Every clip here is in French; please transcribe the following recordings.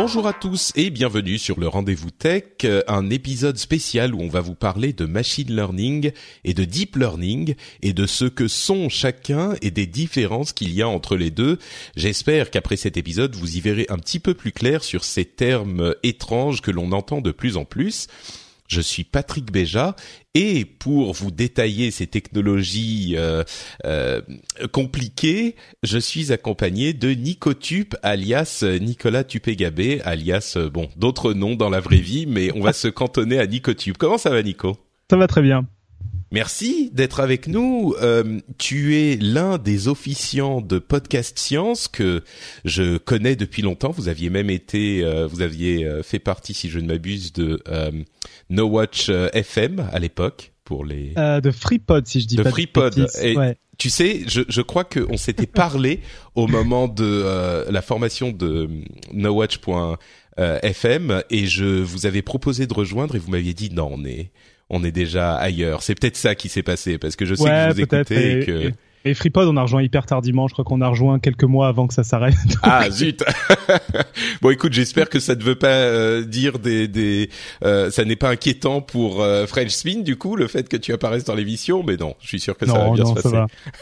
Bonjour à tous et bienvenue sur le Rendez-vous Tech, euh, un épisode spécial où on va vous parler de machine learning et de deep learning et de ce que sont chacun et des différences qu'il y a entre les deux. J'espère qu'après cet épisode, vous y verrez un petit peu plus clair sur ces termes étranges que l'on entend de plus en plus. Je suis Patrick Béja et pour vous détailler ces technologies euh, euh, compliquées, je suis accompagné de Nicotube alias Nicolas Tupégabé alias euh, bon d'autres noms dans la vraie vie, mais on va se cantonner à Nicotube. Comment ça va Nico? Ça va très bien. Merci d'être avec nous. Euh, tu es l'un des officiants de Podcast Science que je connais depuis longtemps. Vous aviez même été, euh, vous aviez euh, fait partie, si je ne m'abuse, de euh, No Watch euh, FM à l'époque pour les Euh, de FreePod, si je dis de pas FreePod. de. Et Ouais. tu sais, je, je crois qu'on s'était parlé au moment de euh, la formation de nowatch.fm et je vous avais proposé de rejoindre et vous m'aviez dit non, on est on est déjà ailleurs. C'est peut-être ça qui s'est passé parce que je sais Ouais, que vous écoutez et Et, que et- et FreePod, on a rejoint hyper tardivement. Je crois qu'on a rejoint quelques mois avant que ça s'arrête. Ah zut Bon écoute, j'espère que ça ne veut pas euh, dire des des euh, ça n'est pas inquiétant pour euh, French Spin du coup le fait que tu apparaisses dans l'émission, mais non, je suis sûr que ça va bien non, se passer.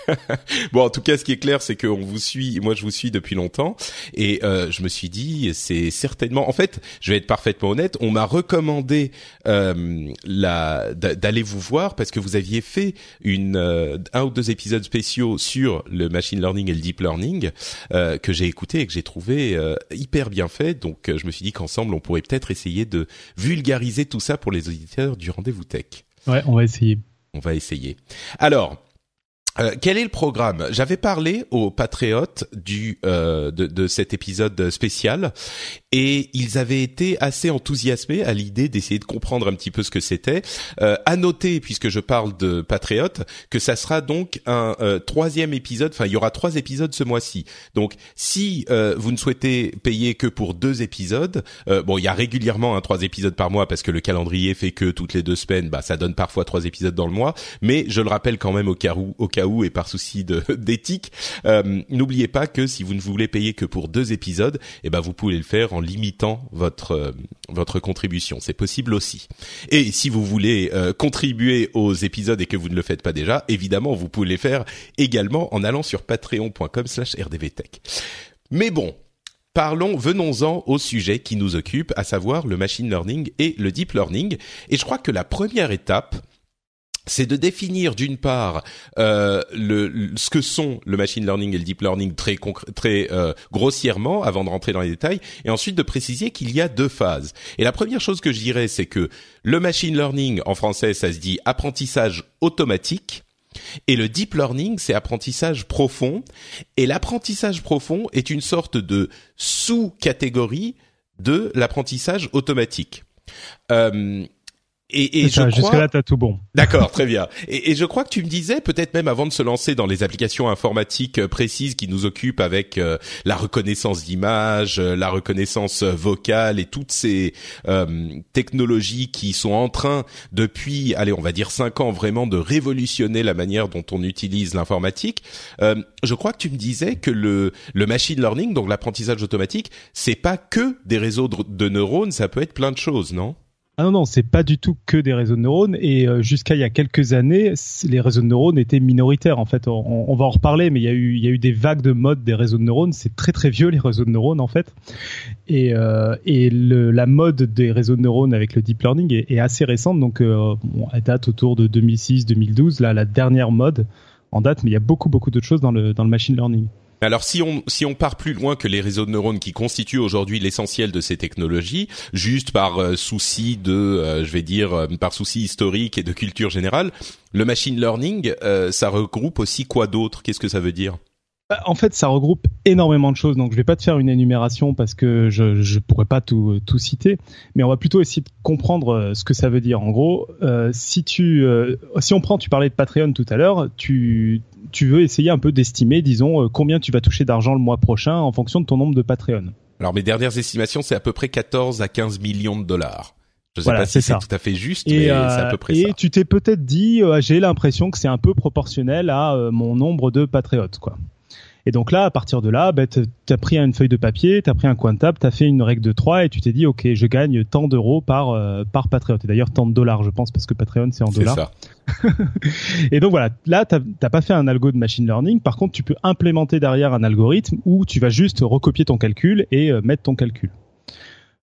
Bon, en tout cas, ce qui est clair, c'est qu'on vous suit. Moi, je vous suis depuis longtemps, et euh, je me suis dit, c'est certainement. En fait, je vais être parfaitement honnête. On m'a recommandé euh, la d'a- d'aller vous voir parce que vous aviez fait une euh, un ou deux épisodes spéciaux sur le machine learning et le deep learning euh, que j'ai écouté et que j'ai trouvé euh, hyper bien fait. Donc, euh, je me suis dit qu'ensemble, on pourrait peut-être essayer de vulgariser tout ça pour les auditeurs du rendez-vous tech. Ouais, on va essayer. On va essayer. Alors, euh, quel est le programme? J'avais parlé aux patriotes du euh, de, de cet épisode spécial et ils avaient été assez enthousiasmés à l'idée d'essayer de comprendre un petit peu ce que c'était. Euh, à noter, puisque je parle de patriotes, que ça sera donc un euh, troisième épisode. Enfin, il y aura trois épisodes ce mois-ci. Donc, si euh, vous ne souhaitez payer que pour deux épisodes, euh, bon, il y a régulièrement un trois épisodes par mois parce que le calendrier fait que toutes les deux semaines, bah, ça donne parfois trois épisodes dans le mois. Mais je le rappelle quand même au cas où, au cas où et par souci d'éthique, euh, n'oubliez pas que si vous ne voulez payer que pour deux épisodes, eh ben vous pouvez le faire en limitant votre euh, votre contribution. C'est possible aussi. Et si vous voulez euh, contribuer aux épisodes et que vous ne le faites pas déjà, évidemment, vous pouvez les faire également en allant sur patreon.com/rdvtech. Mais bon, Parlons, venons-en au sujet qui nous occupe, à savoir le machine learning et le deep learning. Et je crois que la première étape, c'est de définir d'une part euh, ce que sont le machine learning et le deep learning très euh, grossièrement avant de rentrer dans les détails et ensuite de préciser qu'il y a deux phases. Et la première chose que je dirais c'est que le machine learning en français ça se dit apprentissage automatique et le deep learning, c'est apprentissage profond. Et l'apprentissage profond est une sorte de sous-catégorie de l'apprentissage automatique. Euh, et, et je ça, crois... Jusque-là, t'as tout bon. D'accord, très bien. Et, et je crois que tu me disais, peut-être même avant de se lancer dans les applications informatiques euh, précises qui nous occupent avec euh, la reconnaissance d'image, euh, la reconnaissance vocale et toutes ces euh, technologies qui sont en train, depuis, allez, on va dire cinq ans, vraiment de révolutionner la manière dont on utilise l'informatique. Euh, je crois que tu me disais que le, le machine learning, donc l'apprentissage automatique, c'est pas que des réseaux de, de neurones, ça peut être plein de choses, non? Ah non, non, c'est pas du tout que des réseaux de neurones. Et euh, jusqu'à il y a quelques années, les réseaux de neurones étaient minoritaires. En fait, on, va en reparler, mais il y a eu, il y a eu des vagues de mode des réseaux de neurones. C'est très très vieux les réseaux de neurones en fait. Et, euh, et le, la mode des réseaux de neurones avec le deep learning est, est assez récente. Donc, euh, bon, elle date autour de 2006-2012. Là, la dernière mode en date, mais il y a beaucoup beaucoup d'autres choses dans le dans le machine learning. Alors si on si on part plus loin que les réseaux de neurones qui constituent aujourd'hui l'essentiel de ces technologies, juste par euh, souci de, euh, je vais dire, euh, par souci historique et de culture générale, le machine learning, ça regroupe aussi quoi d'autre? Qu'est-ce que ça veut dire? Bah, en fait, ça regroupe énormément de choses. Donc, je vais pas te faire une énumération parce que je je pourrais pas tout tout citer, mais on va plutôt essayer de comprendre ce que ça veut dire. En gros, si tu si on prend, tu parlais de Patreon tout à l'heure, tu tu veux essayer un peu d'estimer, disons, euh, combien tu vas toucher d'argent le mois prochain en fonction de ton nombre de Patreon. Alors mes dernières estimations, c'est à peu près 14 à 15 millions de dollars. Je sais pas si c'est tout à fait juste, mais c'est à euh, peu près et ça. Et tu t'es peut-être dit, euh, j'ai l'impression que c'est un peu proportionnel à mon nombre de patriotes, quoi. Et donc là, à partir de là, bah, tu as pris une feuille de papier, tu as pris un coin de table, tu as fait une règle de 3 et tu t'es dit, OK, je gagne tant d'euros par, euh, par Patriote. Et d'ailleurs, tant de dollars, je pense, parce que Patreon, c'est en dollars. Ça. et donc voilà, là, t'as pas fait un algo de machine learning. Par contre, tu peux implémenter derrière un algorithme où tu vas juste recopier ton calcul et euh, mettre ton calcul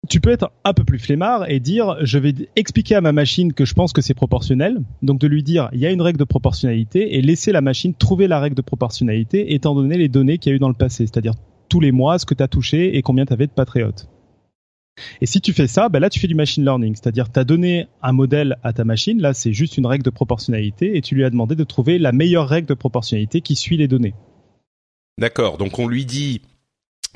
tu peux être un peu plus flemmard et dire je vais expliquer à ma machine que je pense que c'est proportionnel, donc de lui dire il y a une règle de proportionnalité et laisser la machine trouver la règle de proportionnalité étant donné les données qu'il y a eu dans le passé, c'est-à-dire tous les mois ce que tu as touché et combien tu avais de patriotes. Et si tu fais ça, ben là tu fais du machine learning, c'est-à-dire tu as donné un modèle à ta machine, là c'est juste une règle de proportionnalité et tu lui as demandé de trouver la meilleure règle de proportionnalité qui suit les données. D'accord, donc on lui dit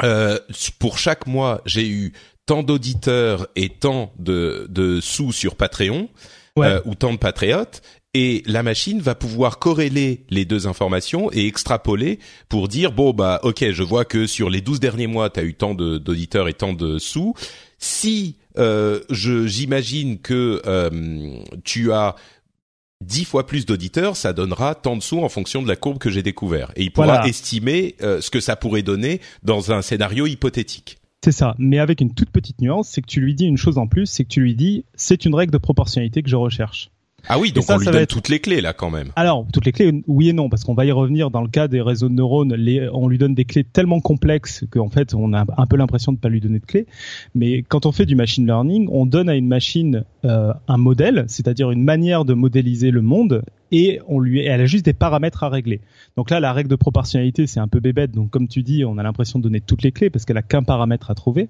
euh, pour chaque mois, j'ai eu tant d'auditeurs et tant de, de sous sur Patreon euh, ou tant de patriotes et la machine va pouvoir corréler les deux informations et extrapoler pour dire bon bah ok je vois que sur les 12 derniers mois tu as eu tant d'auditeurs et tant de sous si euh, je j'imagine que euh, tu as dix fois plus d'auditeurs, ça donnera tant de sous en fonction de la courbe que j'ai découvert. Et il pourra estimer euh, ce que ça pourrait donner dans un scénario hypothétique. C'est ça, mais avec une toute petite nuance, c'est que tu lui dis une chose en plus, c'est que tu lui dis c'est une règle de proportionnalité que je recherche. Ah oui, donc on lui donne toutes les clés là quand même. Alors toutes les clés, oui et non, parce qu'on va y revenir dans le cas des réseaux de neurones. Les, on lui donne des clés tellement complexes qu'en fait on a un peu l'impression de pas lui donner de clés. Mais quand on fait du machine learning, on donne à une machine euh, un modèle, c'est-à-dire une manière de modéliser le monde, et on lui, elle a juste des paramètres à régler. Donc là, la règle de proportionnalité, c'est un peu bébête. Donc comme tu dis, on a l'impression de donner toutes les clés parce qu'elle a qu'un paramètre à trouver.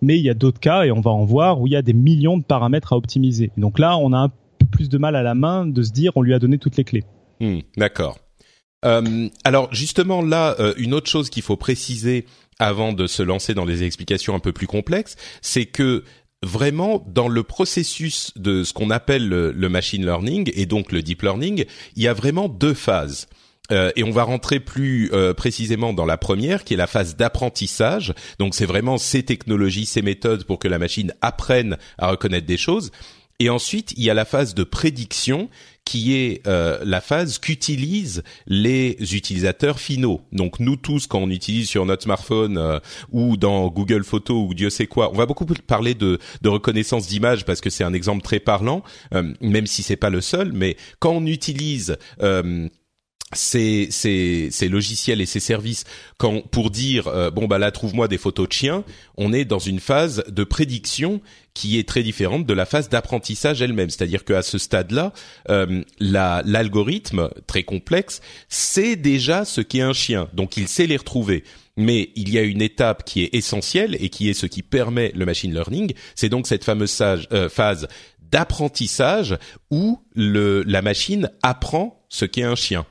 Mais il y a d'autres cas, et on va en voir, où il y a des millions de paramètres à optimiser. Donc là, on a un plus de mal à la main de se dire on lui a donné toutes les clés. Hmm, d'accord. Euh, alors justement là, euh, une autre chose qu'il faut préciser avant de se lancer dans les explications un peu plus complexes, c'est que vraiment dans le processus de ce qu'on appelle le, machine learning et donc le deep learning, il y a vraiment deux phases. Euh, et on va rentrer plus précisément dans la première, qui est la phase d'apprentissage. Donc c'est vraiment ces technologies, ces méthodes pour que la machine apprenne à reconnaître des choses. Et ensuite, il y a la phase de prédiction qui est euh, la phase qu'utilisent les utilisateurs finaux. Donc nous tous, quand on utilise sur notre smartphone euh, ou dans Google Photos ou Dieu sait quoi, on va beaucoup parler de, de reconnaissance d'image parce que c'est un exemple très parlant, euh, même si c'est pas le seul. Mais quand on utilise ces, logiciels et ces services quand pour dire euh, bon bah là trouve-moi des photos de chiens, on est dans une phase de prédiction qui est très différente de la phase d'apprentissage elle-même. C'est-à-dire qu'à ce stade-là, euh, l'algorithme très complexe sait déjà ce qu'est un chien, donc il sait les retrouver. Mais il y a une étape qui est essentielle et qui est ce qui permet le machine learning. C'est donc cette fameuse euh, phase d'apprentissage où la machine apprend ce qu'est un chien.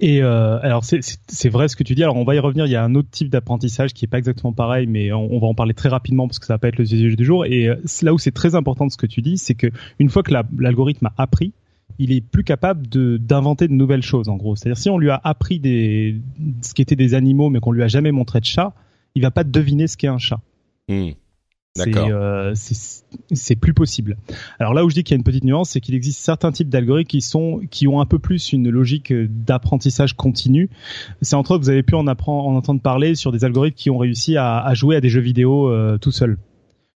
Et euh, alors c'est vrai ce que tu dis. Alors on va y revenir. Il y a un autre type d'apprentissage qui est pas exactement pareil, mais on, va en parler très rapidement parce que ça va pas être le sujet du jour. Et euh, là où c'est très important de ce que tu dis, c'est que une fois que l'algorithme a appris, il est plus capable d'inventer de, nouvelles choses. En gros, c'est-à-dire si on lui a appris des ce qui était des animaux, mais qu'on lui a jamais montré de chat, il va pas deviner ce qu'est un chat. Hmm. Euh, c'est plus possible. Alors là où je dis qu'il y a une petite nuance, c'est qu'il existe certains types d'algorithmes qui sont qui ont un peu plus une logique d'apprentissage continu. C'est entre autres, vous avez pu en apprendre, en entendre parler sur des algorithmes qui ont réussi à, jouer à des jeux vidéo euh, tout seuls.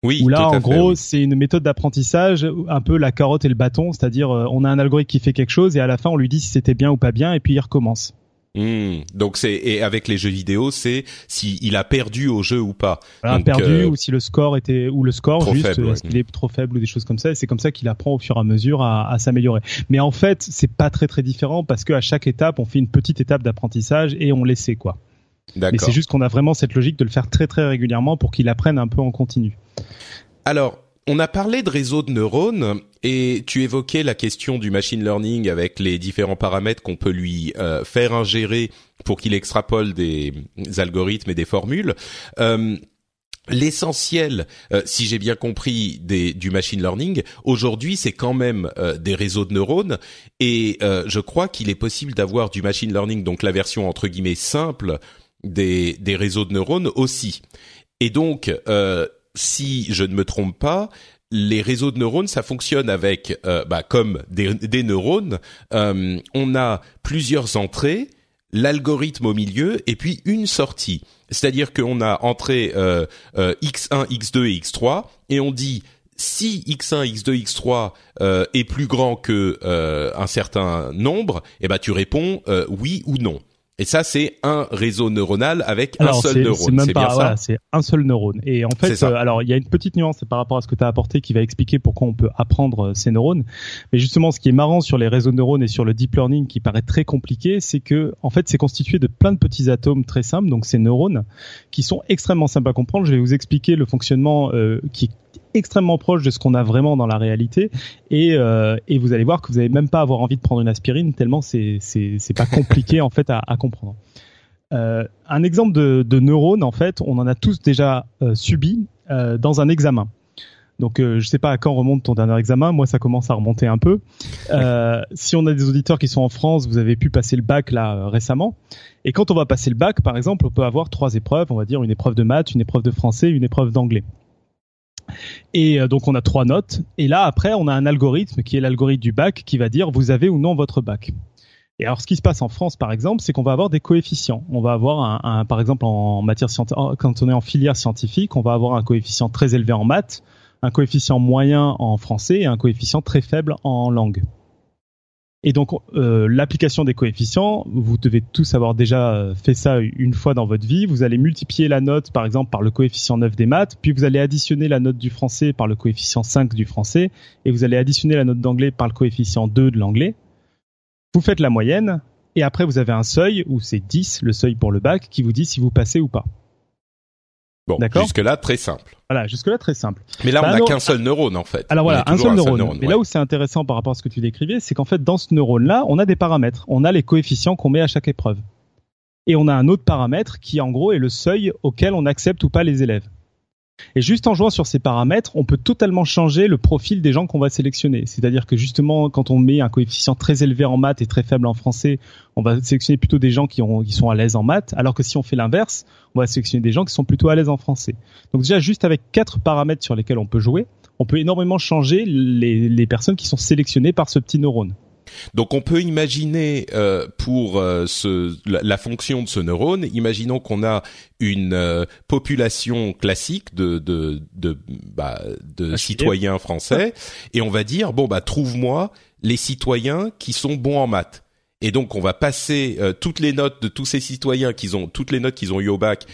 Oui. Où là, à en fait, gros, oui. c'est une méthode d'apprentissage, un peu la carotte et le bâton, c'est-à-dire euh, on a un algorithme qui fait quelque chose et à la fin on lui dit si c'était bien ou pas bien et puis il recommence. Hmm. Donc c'est et avec les jeux vidéo, c'est si il a perdu au jeu ou pas. Voilà, Donc, perdu euh, ou si le score était ou le score trop juste faible, euh, ouais. est-ce qu'il est trop faible ou des choses comme ça c'est comme ça qu'il apprend au fur et à mesure à, à s'améliorer. Mais en fait, c'est pas très très différent parce qu'à chaque étape, on fait une petite étape d'apprentissage et on l'essaie quoi. Mais c'est juste qu'on a vraiment cette logique de le faire très très régulièrement pour qu'il apprenne un peu en continu. Alors, on a parlé de réseau de neurones et tu évoquais la question du machine learning avec les différents paramètres qu'on peut lui euh, faire ingérer pour qu'il extrapole des algorithmes et des formules. Euh, L'essentiel, euh, si j'ai bien compris, du machine learning aujourd'hui, c'est quand même euh, des réseaux de neurones, et euh, je crois qu'il est possible d'avoir du machine learning, donc la version entre guillemets simple des, des réseaux de neurones aussi. Et donc, si je ne me trompe pas, les réseaux de neurones, ça fonctionne avec, euh, bah, comme des, neurones, euh, on a plusieurs entrées, l'algorithme au milieu et puis une sortie. C'est-à-dire qu'on a entrée euh, euh, x1, x2 et x3 et on dit si x1, x2, x3 euh, est plus grand que un certain nombre, eh ben tu réponds oui ou non. Et ça c'est un réseau neuronal avec un seul neurone. c'est même bien pas ça voilà, c'est un seul neurone. Et en fait, euh, alors il y a une petite nuance par rapport à ce que tu as apporté qui va expliquer pourquoi on peut apprendre euh, ces neurones. Mais justement, ce qui est marrant sur les réseaux de neurones et sur le deep learning qui paraît très compliqué, c'est que en fait, c'est constitué de plein de petits atomes très simples, donc ces neurones qui sont extrêmement simples à comprendre. Je vais vous expliquer le fonctionnement euh, qui est extrêmement proche de ce qu'on a vraiment dans la réalité et, euh, et vous allez voir que vous n'allez même pas avoir envie de prendre une aspirine tellement c'est c'est pas compliqué en fait à, à comprendre. Euh, un exemple de, de neurone, en fait, on en a tous déjà euh, subi dans un examen. Donc, je sais pas à quand remonte ton dernier examen. Moi, ça commence à remonter un peu. Si on a des auditeurs qui sont en France, vous avez pu passer le bac là récemment. Et quand on va passer le bac, par exemple, on peut avoir trois épreuves. On va dire une épreuve de maths, une épreuve de français, une épreuve d'anglais. Et euh, donc, on a trois notes. Et là, après, on a un algorithme qui est l'algorithme du bac qui va dire vous avez ou non votre bac. Et alors, ce qui se passe en France, par exemple, c'est qu'on va avoir des coefficients. On va avoir un, par exemple, en matière scientifique, quand on est en filière scientifique, on va avoir un coefficient très élevé en maths, un coefficient moyen en français et un coefficient très faible en langue. Et donc, euh, l'application des coefficients, vous devez tous avoir déjà euh, fait ça une fois dans votre vie. Vous allez multiplier la note, par exemple, par le coefficient 9 des maths, puis vous allez additionner la note du français par le coefficient 5 du français, et vous allez additionner la note d'anglais par le coefficient 2 de l'anglais. Vous faites la moyenne, et après vous avez un seuil, où c'est 10, le seuil pour le bac, qui vous dit si vous passez ou pas. Bon, D'accord. jusque là très simple. Voilà, jusque-là très simple. Mais là, Bah on n'a non. qu'un seul neurone en fait. Alors voilà, un seul neurone. Mais ouais. là où c'est intéressant par rapport à ce que tu décrivais, c'est qu'en fait, dans ce neurone-là, on a des paramètres. On a les coefficients qu'on met à chaque épreuve. Et on a un autre paramètre qui, en gros, est le seuil auquel on accepte ou pas les élèves. Et juste en jouant sur ces paramètres, on peut totalement changer le profil des gens qu'on va sélectionner. C'est-à-dire que justement, quand on met un coefficient très élevé en maths et très faible en français, on va sélectionner plutôt des gens qui, ont, qui sont à l'aise en maths, alors que si on fait l'inverse, on va sélectionner des gens qui sont plutôt à l'aise en français. Donc déjà, juste avec quatre paramètres sur lesquels on peut jouer, on peut énormément changer les personnes qui sont sélectionnées par ce petit neurone. Donc on peut imaginer euh, pour euh, ce, la, la fonction de ce neurone, imaginons qu'on a une euh, population classique de de de, bah, de Ah, citoyens français et on va dire bon bah trouve-moi les citoyens qui sont bons en maths. Et donc on va passer euh, toutes les notes de tous ces citoyens qui ont toutes les notes qu'ils ont eu au bac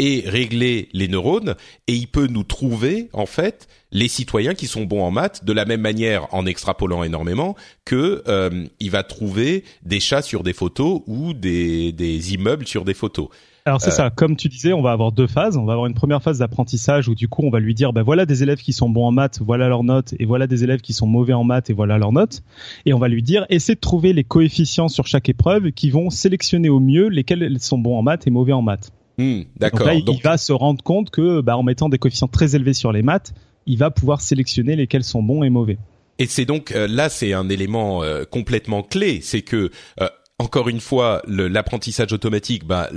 et régler les neurones et il peut nous trouver en fait les citoyens qui sont bons en maths de la même manière en extrapolant énormément que euh, il va trouver des chats sur des photos ou des, des immeubles sur des photos. Alors c'est ça, comme tu disais, on va avoir deux phases. On va avoir une première phase d'apprentissage où du coup on va lui dire, ben voilà des élèves qui sont bons en maths, voilà leurs notes, et voilà des élèves qui sont mauvais en maths, et voilà leurs notes. Et on va lui dire, essaie de trouver les coefficients sur chaque épreuve qui vont sélectionner au mieux lesquels sont bons en maths et mauvais en maths. Hmm, D'accord. là, il, Donc, il va se rendre compte que, bah, en mettant des coefficients très élevés sur les maths, il va pouvoir sélectionner lesquels sont bons et mauvais. Et c'est donc euh, là, c'est un élément euh, complètement clé, c'est que euh, encore une fois, l'apprentissage automatique, bah,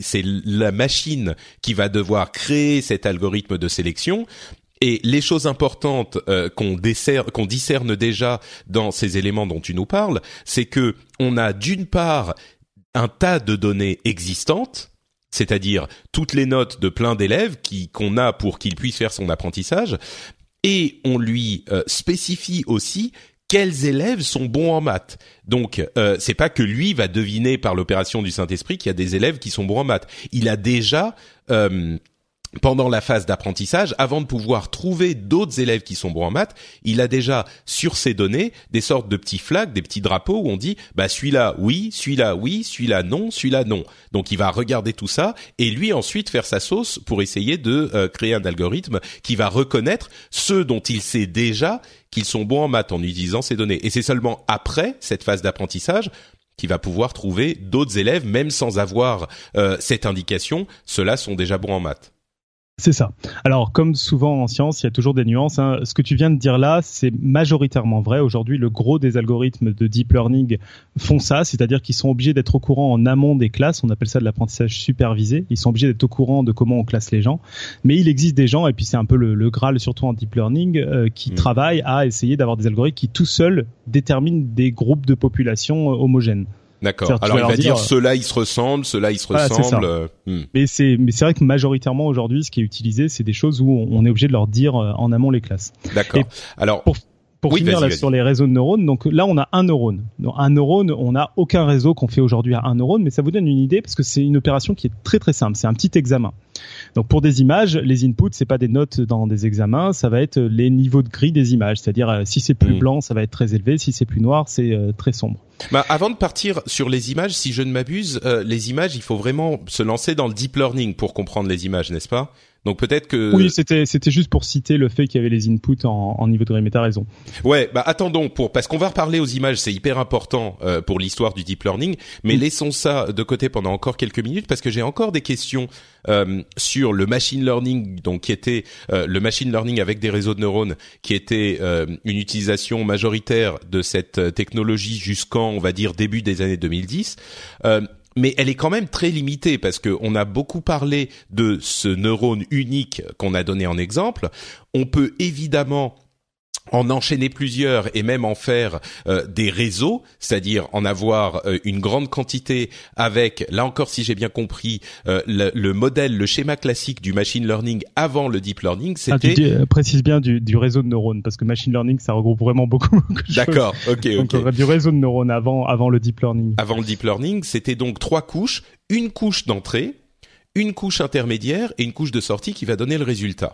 c'est la machine qui va devoir créer cet algorithme de sélection. Et les choses importantes euh, qu'on discerne déjà dans ces éléments dont tu nous parles, c'est que on a d'une part un tas de données existantes c'est-à-dire toutes les notes de plein d'élèves qui qu'on a pour qu'il puisse faire son apprentissage, et on lui euh, spécifie aussi quels élèves sont bons en maths. Donc, euh, c'est pas que lui va deviner par l'opération du Saint-Esprit qu'il y a des élèves qui sont bons en maths. Il a déjà euh, pendant la phase d'apprentissage, avant de pouvoir trouver d'autres élèves qui sont bons en maths, il a déjà sur ces données des sortes de petits flags, des petits drapeaux où on dit bah celui-là oui, celui-là oui, celui-là non, celui-là non. Donc il va regarder tout ça et lui ensuite faire sa sauce pour essayer de euh, créer un algorithme qui va reconnaître ceux dont il sait déjà qu'ils sont bons en maths en utilisant ces données. Et c'est seulement après cette phase d'apprentissage qu'il va pouvoir trouver d'autres élèves, même sans avoir euh, cette indication, ceux-là sont déjà bons en maths. C'est ça. Alors, comme souvent en science, il y a toujours des nuances. Hein. Ce que tu viens de dire là, c'est majoritairement vrai. Aujourd'hui, le gros des algorithmes de deep learning font ça, c'est-à-dire qu'ils sont obligés d'être au courant en amont des classes. On appelle ça de l'apprentissage supervisé. Ils sont obligés d'être au courant de comment on classe les gens. Mais il existe des gens, et puis c'est un peu le, graal, surtout en deep learning, euh, qui mmh. travaillent à essayer d'avoir des algorithmes qui tout seuls déterminent des groupes de population euh, homogènes. D'accord. Alors il va dire, ceux-là ils se ressemblent, ceux-là ils se ressemblent. Euh, hmm. Mais c'est mais c'est vrai que majoritairement aujourd'hui ce qui est utilisé c'est des choses où on est obligé de leur dire euh, en amont les classes. D'accord. Alors pour, pour finir là, sur les réseaux de neurones, donc là on a un neurone. Donc, un neurone, on n'a aucun réseau qu'on fait aujourd'hui à un neurone, mais ça vous donne une idée parce que c'est une opération qui est très très simple. C'est un petit examen. Donc pour des images, les inputs c'est pas des notes dans des examens, ça va être les niveaux de gris des images. C'est-à-dire euh, si c'est plus hmm. blanc, ça va être très élevé, si c'est plus noir, c'est très sombre. Bah, avant de partir sur les images, si je ne m'abuse, euh, les images, il faut vraiment se lancer dans le deep learning pour comprendre les images, n'est-ce pas? Donc peut-être que oui, c'était c'était juste pour citer le fait qu'il y avait les inputs en, en niveau de gris. Mais t'as raison. Ouais, bah attendons pour parce qu'on va reparler aux images, c'est hyper important euh, pour l'histoire du deep learning. Mais laissons ça de côté pendant encore quelques minutes parce que j'ai encore des questions euh, sur le machine learning, donc qui était euh, le machine learning avec des réseaux de neurones, qui était euh, une utilisation majoritaire de cette technologie jusqu'en on va dire début des années 2010 mais elle est quand même très limitée parce qu'on a beaucoup parlé de ce neurone unique qu'on a donné en exemple. On peut évidemment en enchaîner plusieurs et même en faire euh, des réseaux, c'est-à-dire en avoir euh, une grande quantité avec, là encore si j'ai bien compris, euh, le, modèle, le schéma classique du machine learning avant le deep learning, ah, c'était... précise bien du, du, réseau de neurones, parce que machine learning, ça regroupe vraiment beaucoup, de D'accord, ok, ok. du réseau de neurones avant, avant le deep learning. Avant le deep learning, c'était donc trois couches, une couche d'entrée, une couche intermédiaire et une couche de sortie qui va donner le résultat.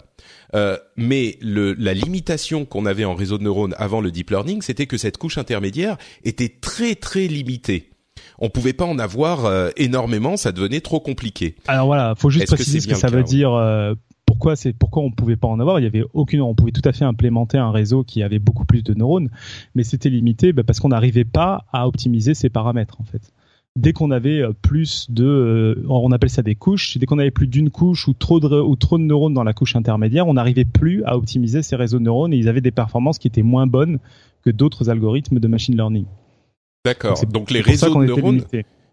Euh, mais le, la limitation qu'on avait en réseau de neurones avant le deep learning, c'était que cette couche intermédiaire était très très limitée. On pouvait pas en avoir euh, énormément, ça devenait trop compliqué. Alors voilà, faut juste préciser ce que ça veut dire. Euh, pourquoi c'est pourquoi on pouvait pas en avoir Il y avait aucune. On pouvait tout à fait implémenter un réseau qui avait beaucoup plus de neurones, mais c'était limité bah, parce qu'on n'arrivait pas à optimiser ces paramètres en fait dès qu'on avait euh, plus de, euh, on appelle ça des couches, dès qu'on avait plus d'une couche ou trop de ou trop de neurones dans la couche intermédiaire, on n'arrivait plus à optimiser ces réseaux de neurones et ils avaient des performances qui étaient moins bonnes que d'autres algorithmes de machine learning. D'accord. Donc, les réseaux de neurones.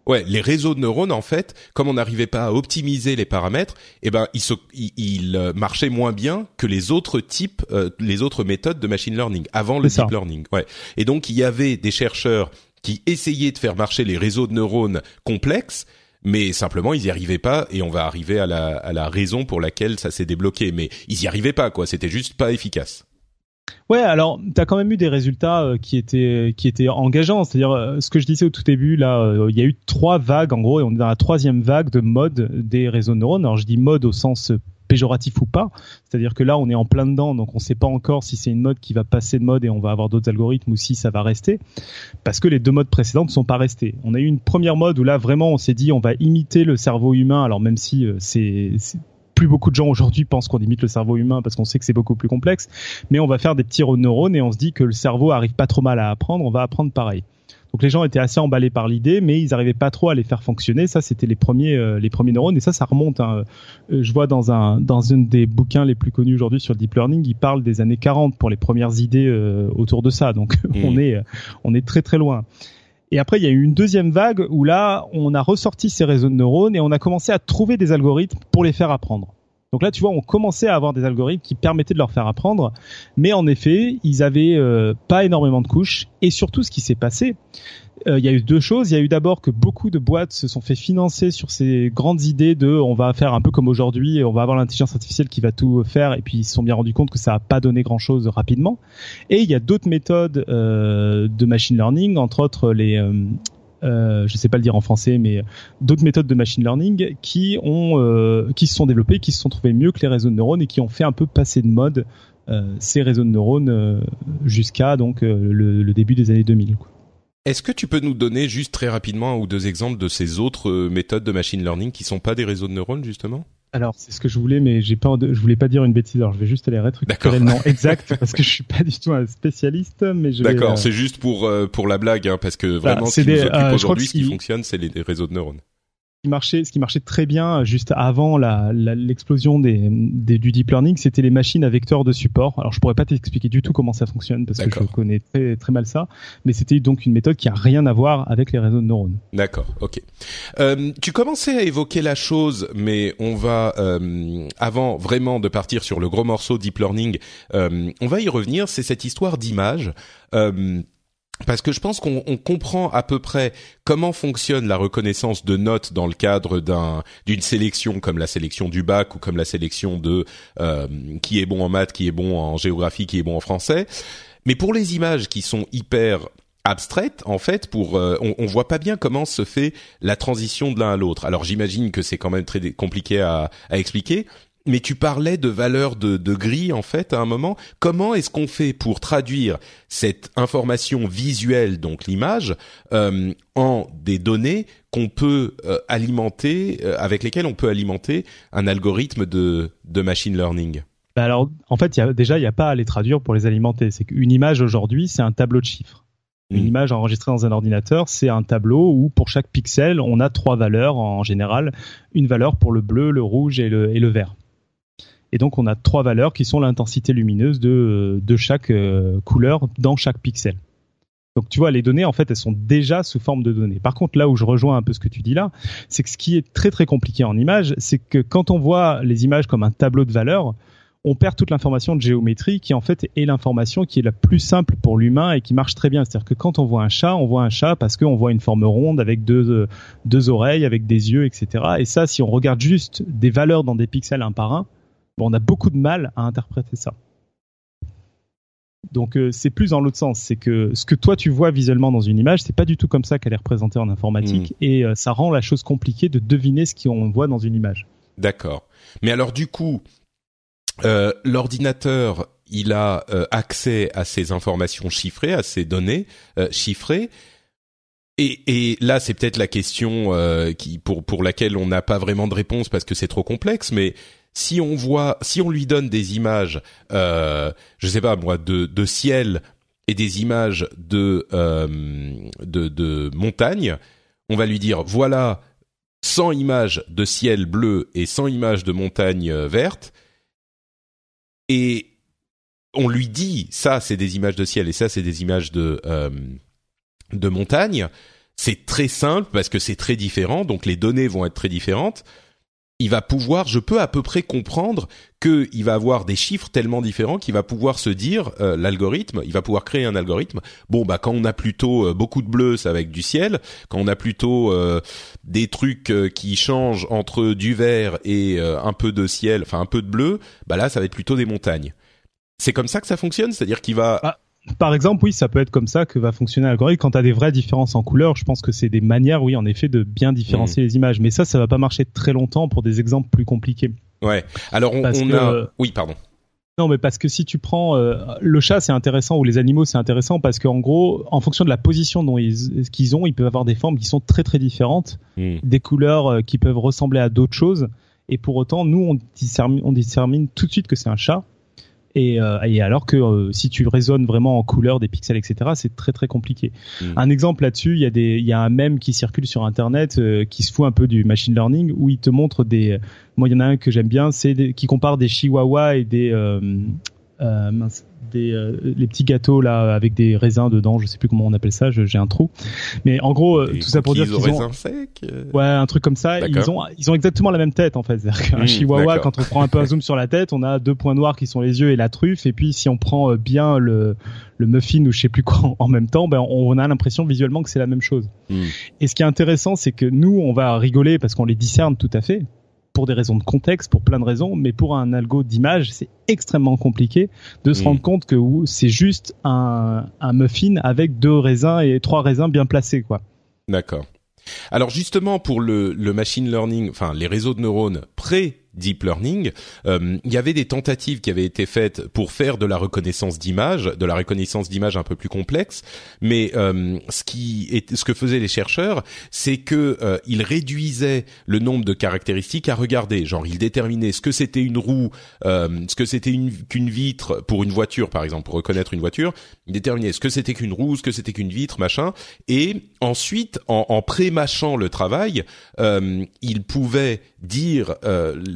Ouais, les réseaux de neurones, en fait, comme on n'arrivait pas à optimiser les paramètres, eh ben, ils, ils, euh, marchaient moins bien que les autres types, les autres méthodes de machine learning avant le deep learning. Ouais. Et donc, il y avait des chercheurs qui essayaient de faire marcher les réseaux de neurones complexes, mais simplement ils n'y arrivaient pas et on va arriver à la, raison pour laquelle ça s'est débloqué. Mais ils n'y arrivaient pas, quoi. C'était juste pas efficace. Ouais, alors tu as quand même eu des résultats euh, qui étaient qui étaient engageants. C'est-à-dire euh, ce que je disais au tout début, là, euh, il y a eu trois vagues en gros, et on est dans la troisième vague de mode des réseaux de neurones. Alors je dis mode au sens péjoratif ou pas. C'est-à-dire que là, on est en plein dedans, donc on ne sait pas encore si c'est une mode qui va passer de mode et on va avoir d'autres algorithmes ou si ça va rester, parce que les deux modes précédentes ne sont pas restées. On a eu une première mode où là, vraiment, on s'est dit, on va imiter le cerveau humain. Alors même si euh, c'est plus beaucoup de gens aujourd'hui pensent qu'on imite le cerveau humain parce qu'on sait que c'est beaucoup plus complexe, mais on va faire des petits neurones et on se dit que le cerveau arrive pas trop mal à apprendre, on va apprendre pareil. Donc les gens étaient assez emballés par l'idée, mais ils n'arrivaient pas trop à les faire fonctionner. Ça, c'était les premiers, euh, les premiers neurones, et ça, ça remonte. Hein. Euh, je vois dans un dans un des bouquins les plus connus aujourd'hui sur le deep learning, il parle des années 40 pour les premières idées euh, autour de ça. Donc on est on est très très loin. Et après, il y a eu une deuxième vague où là, on a ressorti ces réseaux de neurones et on a commencé à trouver des algorithmes pour les faire apprendre. Donc là, tu vois, on commençait à avoir des algorithmes qui permettaient de leur faire apprendre, mais en effet, ils avaient euh, pas énormément de couches. Et surtout, ce qui s'est passé, euh, il y a eu deux choses. Il y a eu d'abord que beaucoup de boîtes se sont fait financer sur ces grandes idées de on va faire un peu comme aujourd'hui, on va avoir l'intelligence artificielle qui va tout faire, et puis ils se sont bien rendus compte que ça n'a pas donné grand-chose rapidement. Et il y a d'autres méthodes euh, de machine learning, entre autres les je sais pas le dire en français, mais d'autres méthodes de machine learning qui ont, euh, qui se sont développées, qui se sont trouvées mieux que les réseaux de neurones et qui ont fait un peu passer de mode euh, ces réseaux de neurones euh, jusqu'à donc euh, le, le, début des années 2000. Est-ce que tu peux nous donner juste très rapidement un ou deux exemples de ces autres méthodes de machine learning qui sont pas des réseaux de neurones justement? Alors, c'est ce que je voulais, mais j'ai pas, je voulais pas dire une bêtise. Alors, je vais juste aller récupérer le nom exact parce que je suis pas du tout un spécialiste, mais je. D'accord, c'est juste pour pour la blague, hein, parce que vraiment, ce qui nous occupe aujourd'hui, ce qui fonctionne, c'est les réseaux de neurones qui marchait, ce qui marchait très bien juste avant l'explosion des, du deep learning, c'était les machines à vecteurs de support. Alors je pourrais pas t'expliquer du tout comment ça fonctionne parce que je connais très très mal ça, mais c'était donc une méthode qui a rien à voir avec les réseaux de neurones. D'accord, ok. Euh, tu commençais à évoquer la chose, mais on va euh, avant vraiment de partir sur le gros morceau deep learning, euh, on va y revenir. C'est cette histoire d'image. Euh, parce que je pense qu'on comprend à peu près comment fonctionne la reconnaissance de notes dans le cadre d'un d'une sélection comme la sélection du bac ou comme la sélection de euh, qui est bon en maths, qui est bon en géographie, qui est bon en français. Mais pour les images qui sont hyper abstraites, en fait, pour euh, on, on voit pas bien comment se fait la transition de l'un à l'autre. Alors j'imagine que c'est quand même très compliqué à, à expliquer, mais tu parlais de valeur de, de gris en fait à un moment. Comment est-ce qu'on fait pour traduire cette information visuelle, donc l'image, euh, en des données qu'on peut euh, alimenter, euh, avec lesquelles on peut alimenter un algorithme de, de machine learning? Bah Alors, en fait, y a, déjà, il n'y a pas à les traduire pour les alimenter. C'est qu'une image aujourd'hui, c'est un tableau de chiffres. Une hmm. image enregistrée dans un ordinateur, c'est un tableau où pour chaque pixel, on a trois valeurs en général. Une valeur pour le bleu, le rouge et le, et le vert. Et donc on a trois valeurs qui sont l'intensité lumineuse de, de chaque euh, couleur dans chaque pixel. Donc tu vois, les données, en fait, elles sont déjà sous forme de données. Par contre, là où je rejoins un peu ce que tu dis là, c'est que ce qui est très très compliqué en image, c'est que quand on voit les images comme un tableau de valeurs, on perd toute l'information de géométrie qui en fait est l'information qui est la plus simple pour l'humain et qui marche très bien. C'est-à-dire que quand on voit un chat, on voit un chat parce qu'on voit une forme ronde avec deux, euh, deux oreilles, avec des yeux, etc. Et ça, si on regarde juste des valeurs dans des pixels un par un, bon, on a beaucoup de mal à interpréter ça. Donc euh, c'est plus dans l'autre sens, c'est que ce que toi tu vois visuellement dans une image, c'est pas du tout comme ça qu'elle est représentée en informatique hmm. et euh, ça rend la chose compliquée de deviner ce qu'on voit dans une image. D'accord. Mais alors du coup, euh, l'ordinateur, il a accès à ces informations chiffrées, à ces données chiffrées. Et, et, là, c'est peut-être la question qui pour pour laquelle on n'a pas vraiment de réponse parce que c'est trop complexe. Mais si on voit, si on lui donne des images, euh, je sais pas moi, de, ciel et des images de, euh, de, montagne, on va lui dire voilà 100 images de ciel bleu et 100 images de montagne euh, verte, et on lui dit ça c'est des images de ciel et ça c'est des images de de montagne. C'est très simple parce que c'est très différent, donc les données vont être très différentes il va pouvoir, je peux à peu près comprendre qu'il va avoir des chiffres tellement différents qu'il va pouvoir se dire euh, l'algorithme, il va pouvoir créer un algorithme. Bon bah quand on a plutôt euh, beaucoup de bleu, c'est avec du ciel. Quand on a plutôt euh, des trucs qui changent entre du vert et un peu de ciel, enfin un peu de bleu, bah là ça va être plutôt des montagnes. C'est comme ça que ça fonctionne, c'est-à-dire qu'il va ah, par exemple, oui, ça peut être comme ça que va fonctionner l'algorithme. Quand tu as des vraies différences en couleurs, je pense que c'est des manières, oui, en effet, de bien différencier mmh. les images. Mais ça, ça va pas marcher très longtemps pour des exemples plus compliqués. Ouais. Alors, on, on a... Oui, pardon. Non, mais parce que si tu prends euh, le chat, c'est intéressant ou les animaux, c'est intéressant parce qu'en gros, en fonction de la position dont ils qu'ils ont, ils peuvent avoir des formes qui sont très très différentes, mmh. des couleurs euh, qui peuvent ressembler à d'autres choses. Et pour autant, nous, on on détermine tout de suite que c'est un chat et, euh, et alors que euh, si tu raisonnes vraiment en couleur des pixels, etc., c'est très très compliqué. Mm. Un exemple là-dessus, il y a des, il y a un mème qui circule sur Internet euh, qui se fout un peu du machine learning où il te montre des, moi il y en a un que j'aime bien, c'est qui compare des chihuahuas et des euh, mince, des euh, les petits gâteaux là avec des raisins dedans, je sais plus comment on appelle ça, j'ai un trou. Mais en gros, euh, tout ça pour dire qu'ils ont secs, ouais un truc comme ça. Ils ont ils ont exactement la même tête en fait. Qu'un mmh, chihuahua, quand on prend un peu un zoom sur la tête, on a deux points noirs qui sont les yeux et la truffe. Et puis si on prend bien le le muffin ou je sais plus quoi en même temps, ben on a l'impression visuellement que c'est la même chose. Mmh. Et ce qui est intéressant, c'est que nous on va rigoler parce qu'on les discerne tout à fait pour des raisons de contexte, pour plein de raisons, mais pour un algo d'image, c'est extrêmement compliqué de se mm. rendre compte que c'est juste un, un muffin avec deux raisins et trois raisins bien placés, quoi. D'accord. Alors justement pour le, le machine learning, enfin les réseaux de neurones pré deep learning, euh, il y avait des tentatives qui avaient été faites pour faire de la reconnaissance d'image, de la reconnaissance d'image un peu plus complexe, mais euh, ce qui est, ce que faisaient les chercheurs, c'est que euh, ils réduisaient le nombre de caractéristiques à regarder, genre ils déterminaient ce que c'était une roue, ce que c'était une qu'une vitre pour une voiture par exemple, pour reconnaître une voiture, ils déterminaient ce que c'était qu'une roue, ce que c'était qu'une vitre, machin, et ensuite en, en pré-mâchant le travail, ils pouvaient dire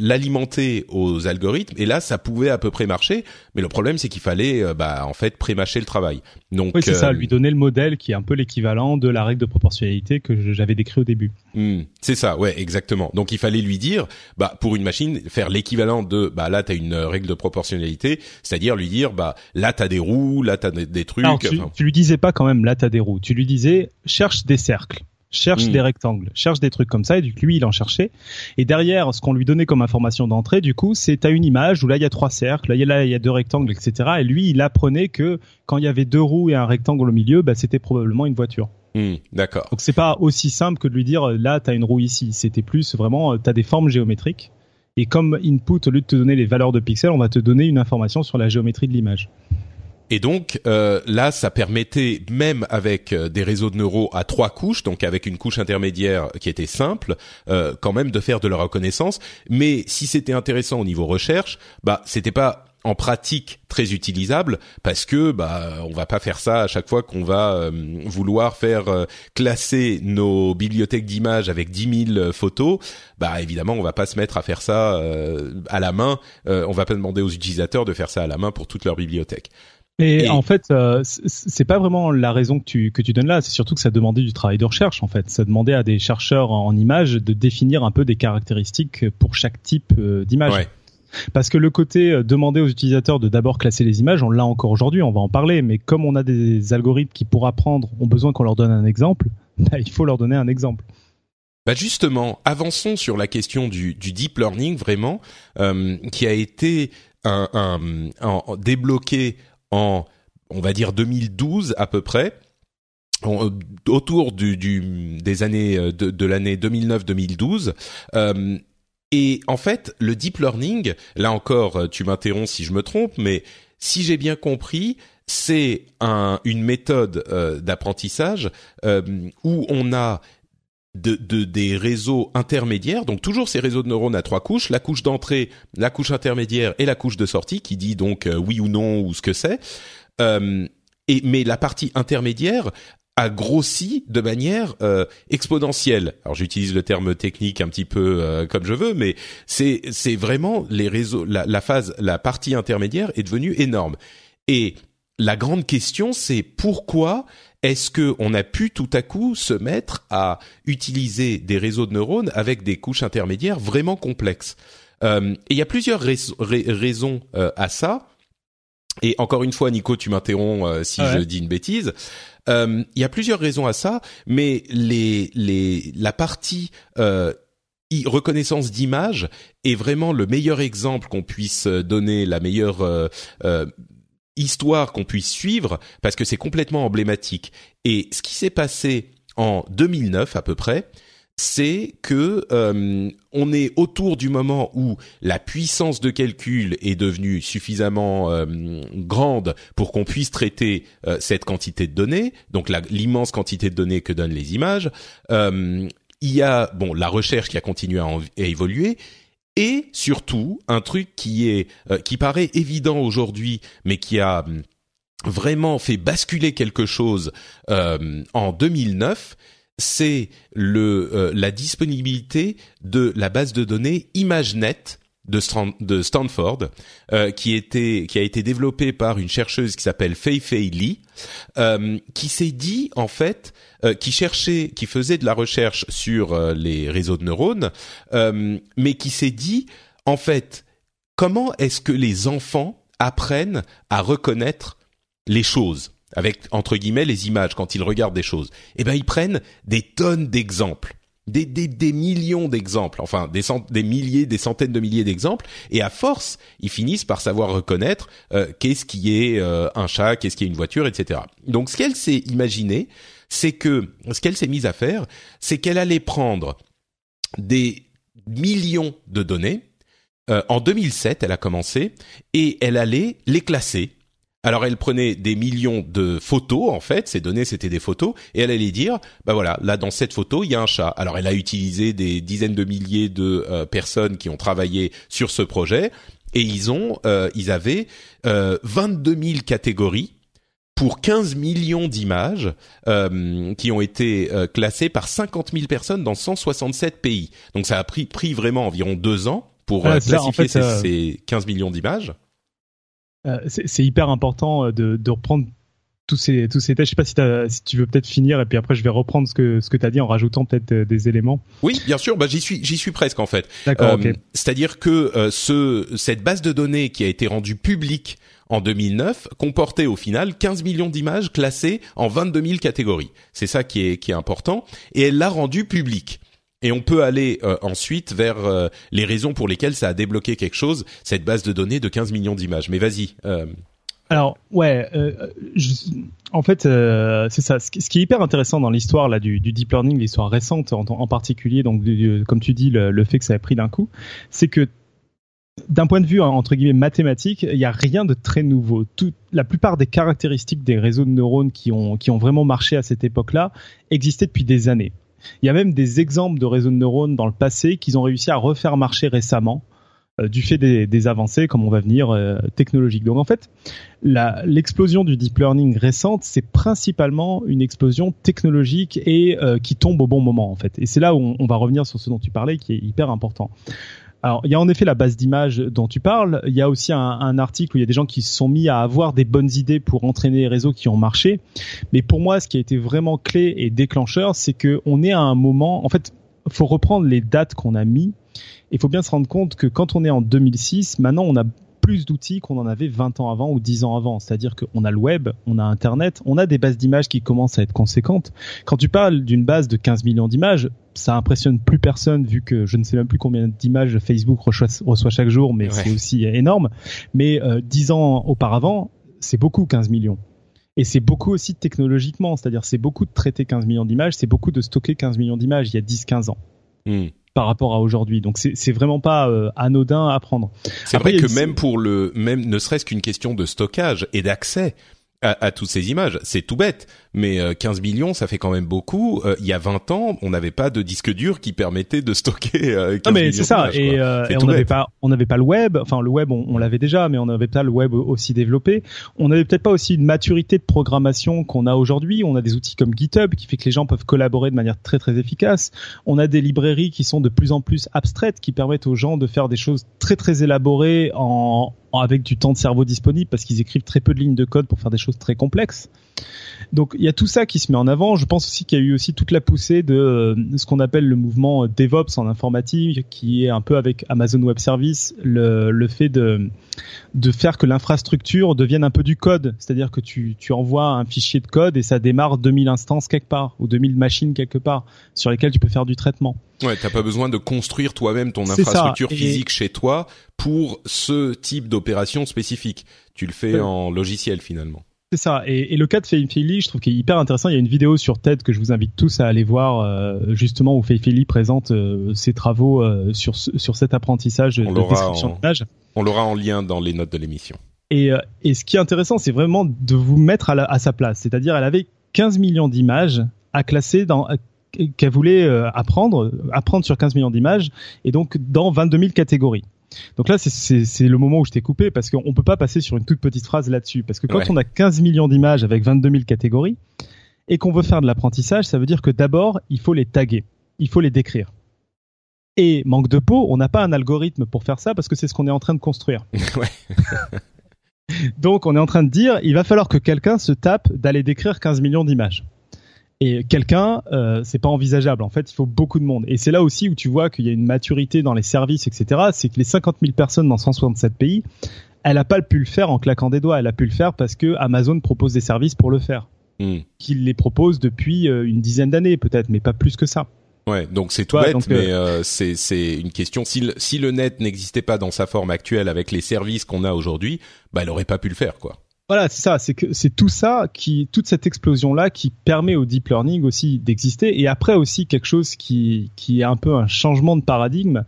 l'alimenter aux algorithmes et là ça pouvait à peu près marcher mais le problème c'est qu'il fallait euh, bah en fait prémâcher le travail. Donc oui c'est ça euh, lui donner le modèle qui est un peu l'équivalent de la règle de proportionnalité que j'avais décrit au début. Hmm, c'est ça ouais exactement. Donc il fallait lui dire bah pour une machine faire l'équivalent de bah là t'as une règle de proportionnalité c'est-à-dire lui dire bah là t'as des roues là t'as des, des trucs tu, tu lui disais pas quand même là t'as des roues. Tu lui disais cherche des cercles cherche hmm. des rectangles, cherche des trucs comme ça, et du coup lui il en cherchait. Et derrière, ce qu'on lui donnait comme information d'entrée, du coup, c'est à une image où là il y a trois cercles, là il y a, deux rectangles, etc. Et lui il apprenait que quand il y avait deux roues et un rectangle au milieu, bah, c'était probablement une voiture. Hmm, d'accord. Donc c'est pas aussi simple que de lui dire là t'as une roue ici. C'était plus vraiment euh, t'as des formes géométriques. Et comme input, au lieu de te donner les valeurs de pixels, on va te donner une information sur la géométrie de l'image. Et donc euh, là, ça permettait même avec euh, des réseaux de neurones à trois couches, donc avec une couche intermédiaire qui était simple, euh, quand même de faire de la reconnaissance. Mais si c'était intéressant au niveau recherche, bah c'était pas en pratique très utilisable parce que bah on va pas faire ça à chaque fois qu'on va euh, vouloir faire euh, classer nos bibliothèques d'images avec 10 000 photos. Bah évidemment on va pas se mettre à faire ça à la main. On va pas demander aux utilisateurs de faire ça à la main pour toute leur bibliothèque et, en fait, euh, c'est pas vraiment la raison que tu que tu donnes là. C'est surtout que ça demandait du travail de recherche. En fait, ça demandait à des chercheurs en images de définir un peu des caractéristiques pour chaque type euh, d'image. Ouais. Parce que le côté euh, demander aux utilisateurs de d'abord classer les images, on l'a encore aujourd'hui, on va en parler. Mais comme on a des algorithmes qui, pour apprendre, ont besoin qu'on leur donne un exemple, bah, il faut leur donner un exemple. Bah justement, avançons sur la question du, du deep learning vraiment, euh, qui a été un, un, un, débloqué en, on va dire 2012 à peu près, euh, autour du, des années euh, de, de l'année 2009-2012. Euh, et en fait, le deep learning, là encore, tu m'interromps si je me trompe, mais si j'ai bien compris, c'est un, une méthode d'apprentissage où on a de, de, des réseaux intermédiaires, donc toujours ces réseaux de neurones à trois couches, la couche d'entrée, la couche intermédiaire et la couche de sortie, qui dit donc euh, oui ou non ou ce que c'est. Euh, et mais la partie intermédiaire a grossi de manière euh, exponentielle. Alors j'utilise le terme technique un petit peu euh, comme je veux, mais c'est c'est vraiment les réseaux, la, la phase, la partie intermédiaire est devenue énorme. Et la grande question, c'est pourquoi est-ce que on a pu tout à coup se mettre à utiliser des réseaux de neurones avec des couches intermédiaires vraiment complexes euh, Et il y a plusieurs raisons euh, à ça. Et encore une fois, Nico, tu m'interromps euh, si je dis une bêtise. Il y a plusieurs raisons à ça, mais les, les, la partie reconnaissance d'image est vraiment le meilleur exemple qu'on puisse donner, la meilleure histoire qu'on puisse suivre parce que c'est complètement emblématique. Et ce qui s'est passé en 2009 à peu près, c'est que euh, on est autour du moment où la puissance de calcul est devenue suffisamment euh, grande pour qu'on puisse traiter euh, cette quantité de données, donc l'immense quantité de données que donnent les images. il y a bon la recherche qui a continué à évoluer et surtout un truc qui est euh, qui paraît évident aujourd'hui, mais qui a hum, vraiment fait basculer quelque chose euh, en 2009, c'est le euh, la disponibilité de la base de données ImageNet de, Stanford euh, qui a été développé par une chercheuse qui s'appelle Fei Fei Li euh, qui s'est dit en fait euh, qui cherchait qui faisait de la recherche sur les réseaux de neurones mais qui s'est dit en fait comment est-ce que les enfants apprennent à reconnaître les choses avec entre guillemets les images quand ils regardent des choses? Eh ben ils prennent des tonnes d'exemples des, des, des millions d'exemples, enfin des, cent, des milliers, des centaines de milliers d'exemples, et à force, ils finissent par savoir reconnaître euh, qu'est-ce qui est euh, un chat, qu'est-ce qui est une voiture, etc. Donc ce qu'elle s'est imaginé, c'est que ce qu'elle s'est mise à faire, c'est qu'elle allait prendre des millions de données. Euh, en 2007, elle a commencé et elle allait les classer alors elle prenait des millions de photos en fait, ces données c'était des photos et elle allait dire bah voilà, là dans cette photo, il y a un chat. Alors elle a utilisé des dizaines de milliers de euh, personnes qui ont travaillé sur ce projet et ils ont euh, ils avaient euh, 22 000 catégories pour 15 millions d'images euh, qui ont été euh, classées par 50 000 personnes dans 167 pays. Donc ça a pris, pris vraiment environ deux ans pour Ah, euh, c'est ça, en classifier fait, ces, ces 15 millions d'images. Euh, c'est hyper important euh, de, de reprendre tous ces tous ces tests. Je sais pas si, t'as- si tu veux peut-être finir et puis après je vais reprendre ce que ce que t'as dit en rajoutant peut-être euh, des éléments. Oui, bien sûr. Bah, j'y suis, j'y suis presque en fait. D'accord. Euh. C'est-à-dire que euh, ce, cette base de données qui a été rendue publique en 2009 comportait au final 15 millions d'images classées en 22 000 catégories. C'est ça qui est, qui est important. Et elle l'a rendue publique. Et on peut aller euh, ensuite vers euh, les raisons pour lesquelles ça a débloqué quelque chose, cette base de données de 15 millions d'images. Mais vas-y. euh, Alors ouais, en fait c'est ça. Ce qui, est hyper intéressant dans l'histoire là du, deep learning, l'histoire récente en, particulier, donc comme tu dis le, fait que ça a pris d'un coup, c'est que d'un point de vue entre guillemets mathématique, il n'y a rien de très nouveau. La plupart des caractéristiques des réseaux de neurones qui ont qui ont vraiment marché à cette époque-là existaient depuis des années. Il y a même des exemples de réseaux de neurones dans le passé qu'ils ont réussi à refaire marcher récemment euh, du fait des, avancées, comme on va venir, euh, technologiques. Donc en fait, l'explosion du deep learning récente, c'est principalement une explosion technologique et euh, qui tombe au bon moment en fait. Et c'est là où on va revenir sur ce dont tu parlais, qui est hyper important. Alors, il y a en effet la base d'images dont tu parles. Il y a aussi un, article où il y a des gens qui se sont mis à avoir des bonnes idées pour entraîner les réseaux qui ont marché. Mais pour moi, ce qui a été vraiment clé et déclencheur, c'est que on est à un moment. En fait, faut reprendre les dates qu'on a mis. Il faut bien se rendre compte que quand on est en 2006, maintenant on a plus d'outils qu'on en avait 20 ans avant ou 10 ans avant. C'est-à-dire qu'on a le web, on a Internet, on a des bases d'images qui commencent à être conséquentes. Quand tu parles d'une base de 15 millions d'images, ça impressionne plus personne vu que je ne sais même plus combien d'images Facebook reçoit, reçoit chaque jour, mais Ouais. c'est aussi énorme. Mais euh, 10 ans auparavant, c'est beaucoup 15 millions. Et c'est beaucoup aussi technologiquement, c'est-à-dire c'est beaucoup de traiter 15 millions d'images, c'est beaucoup de stocker 15 millions d'images il y a 10-15 ans hmm. par rapport à aujourd'hui. Donc c'est vraiment pas euh, anodin à prendre. C'est vrai que même pour le, même ne serait-ce qu'une question de stockage et d'accès à, à toutes ces images, c'est tout bête. Mais euh, 15 millions, ça fait quand même beaucoup. Euh, il y a 20 ans, on n'avait pas de disque dur qui permettait de stocker euh, 15 Non mais millions c'est ça. Et, euh, et on n'avait pas, on n'avait pas le web. Enfin le web, on, on l'avait déjà, mais on n'avait pas le web aussi développé. On n'avait peut-être pas aussi une maturité de programmation qu'on a aujourd'hui. On a des outils comme GitHub qui fait que les gens peuvent collaborer de manière très très efficace. On a des librairies qui sont de plus en plus abstraites, qui permettent aux gens de faire des choses très très élaborées en- avec du temps de cerveau disponible parce qu'ils écrivent très peu de lignes de code pour faire des choses très complexes. Donc il y a tout ça qui se met en avant. Je pense aussi qu'il y a eu aussi toute la poussée de euh, ce qu'on appelle le mouvement euh, DevOps en informatique, qui est un peu avec Amazon Web Service, le, le fait de de faire que l'infrastructure devienne un peu du code, c'est-à-dire que tu, tu envoies un fichier de code et ça démarre 2000 instances quelque part ou 2000 machines quelque part sur lesquelles tu peux faire du traitement. Ouais, t'as pas besoin de construire toi-même ton ça. infrastructure Et- physique chez toi pour ce type d'opération spécifique. Tu le fais Ouais. en logiciel finalement. C'est ça. Et, et le cas de Feifei je trouve qu'il est hyper intéressant. Il y a une vidéo sur TED que je vous invite tous à aller voir, euh, justement où Feifei présente euh, ses travaux euh, sur sur cet apprentissage On de description en- d'image. On l'aura en lien dans les notes de l'émission. Et, et ce qui est intéressant, c'est vraiment de vous mettre à, la- à sa place. C'est-à-dire, elle avait 15 millions d'images à classer dans qu'elle voulait apprendre, apprendre sur 15 millions d'images, et donc dans 22 000 catégories. Donc là, c'est- le moment où je t'ai coupé parce qu'on peut pas passer sur une toute petite phrase là-dessus. Parce que quand Ouais. on a 15 millions d'images avec 22 000 catégories et qu'on veut faire de l'apprentissage, ça veut dire que d'abord, il faut les taguer, il faut les décrire. Et manque de peau, on n'a pas un algorithme pour faire ça parce que c'est ce qu'on est en train de construire. Donc on est en train de dire, il va falloir que quelqu'un se tape d'aller décrire 15 millions d'images. Et quelqu'un, euh, c'est pas envisageable. En fait, il faut beaucoup de monde. Et c'est là aussi où tu vois qu'il y a une maturité dans les services, etc. C'est que les 50 000 personnes dans 167 pays, elle a pas pu le faire en claquant des doigts. Elle a pu le faire parce que Amazon propose des services pour le faire. Hmm. Qu'il les propose depuis euh, une dizaine d'années, peut-être, mais pas plus que ça. Ouais, donc c'est tout bête, mais euh, c'est c'est une question. Si le, si le net n'existait pas dans sa forme actuelle avec les services qu'on a aujourd'hui, bah elle aurait pas pu le faire, quoi. Voilà, c'est ça. C'est que c'est tout ça qui, toute cette explosion là, qui permet au deep learning aussi d'exister. Et après aussi quelque chose qui qui est un peu un changement de paradigme,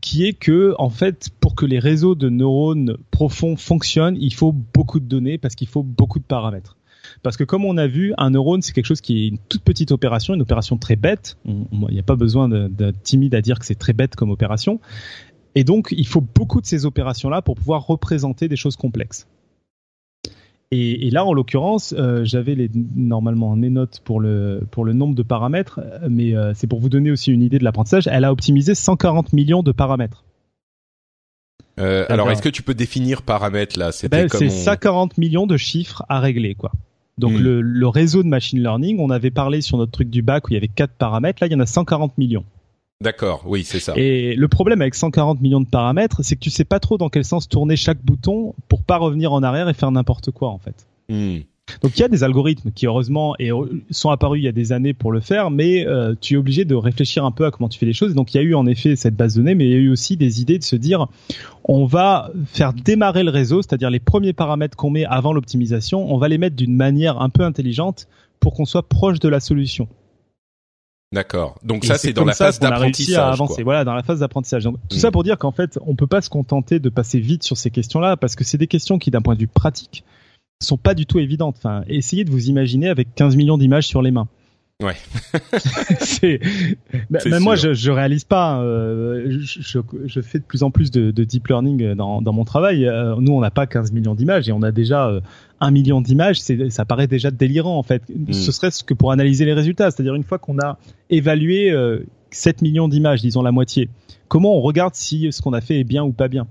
qui est que en fait, pour que les réseaux de neurones profonds fonctionnent, il faut beaucoup de données parce qu'il faut beaucoup de paramètres. Parce que comme on a vu, un neurone, c'est quelque chose qui est une toute petite opération, une opération très bête. Il n'y a pas besoin d'être timide à dire que c'est très bête comme opération. Et donc, il faut beaucoup de ces opérations-là pour pouvoir représenter des choses complexes. Et, là, en l'occurrence, euh, j'avais les, normalement mes notes pour le pour le nombre de paramètres, mais euh, c'est pour vous donner aussi une idée de l'apprentissage. Elle a optimisé 140 millions de paramètres. Euh, alors, est-ce que tu peux définir paramètres là? C'est ben, 140 millions de chiffres à régler, quoi. Donc hmm. le, le, réseau de machine learning, on avait parlé sur notre truc du bac où il y avait quatre paramètres. Là, il y en a 140 millions. D'accord, oui, c'est ça. Et le problème avec 140 millions de paramètres, c'est que tu sais pas trop dans quel sens tourner chaque bouton pour pas revenir en arrière et faire n'importe quoi en fait. Hmm. Donc il y a des algorithmes qui heureusement sont apparus il y a des années pour le faire, mais euh, tu es obligé de réfléchir un peu à comment tu fais les choses. Donc il y a eu en effet cette base de données, mais il y a eu aussi des idées de se dire on va faire démarrer le réseau, c'est-à-dire les premiers paramètres qu'on met avant l'optimisation, on va les mettre d'une manière un peu intelligente pour qu'on soit proche de la solution. D'accord. Donc ça, c'est dans la phase d'apprentissage. Voilà, dans la phase d'apprentissage. tout hmm. ça pour dire qu'en fait, on peut pas se contenter de passer vite sur ces questions-là parce que c'est des questions qui, d'un point de vue pratique, sont pas du tout évidentes. Enfin, essayez de vous imaginer avec 15 millions d'images sur les mains. Ouais. c'est même moi je, je réalise pas. Euh, je, je, fais de plus en plus de, de deep learning dans, dans mon travail. Euh, nous on n'a pas 15 millions d'images et on a déjà euh, un million d'images. C'est ça paraît déjà délirant en fait. Hmm. Ce serait-ce que pour analyser les résultats, c'est-à-dire une fois qu'on a évalué 7 millions d'images, disons la moitié, comment on regarde si ce qu'on a fait est bien ou pas bien?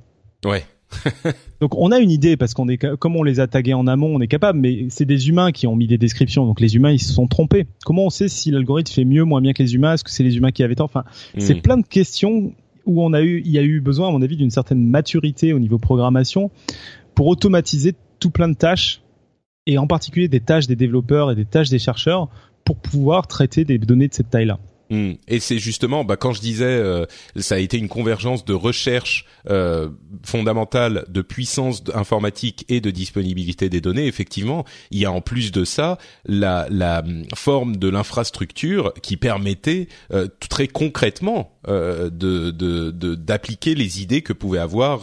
Ouais. donc on a une idée parce qu'on est comme on les a tagués en amont, on est capable, mais c'est des humains qui ont mis des descriptions. Donc les humains ils se sont trompés. Comment on sait si l'algorithme fait mieux, moins bien que les humains? Est-ce que c'est les humains qui avaient tort? Enfin, c'est hmm. plein de questions où on a eu, il y a eu besoin à mon avis d'une certaine maturité au niveau programmation pour automatiser tout plein de tâches et en particulier des tâches des développeurs et des tâches des chercheurs pour pouvoir traiter des données de cette taille-là. Hmm. Et c'est justement, bah, quand je disais, euh, ça a été une convergence de recherche euh, fondamentale, de puissance informatique et de disponibilité des données. Effectivement, il y a en plus de ça la, la forme de l'infrastructure qui permettait euh, très concrètement euh, de d'appliquer les idées que pouvaient avoir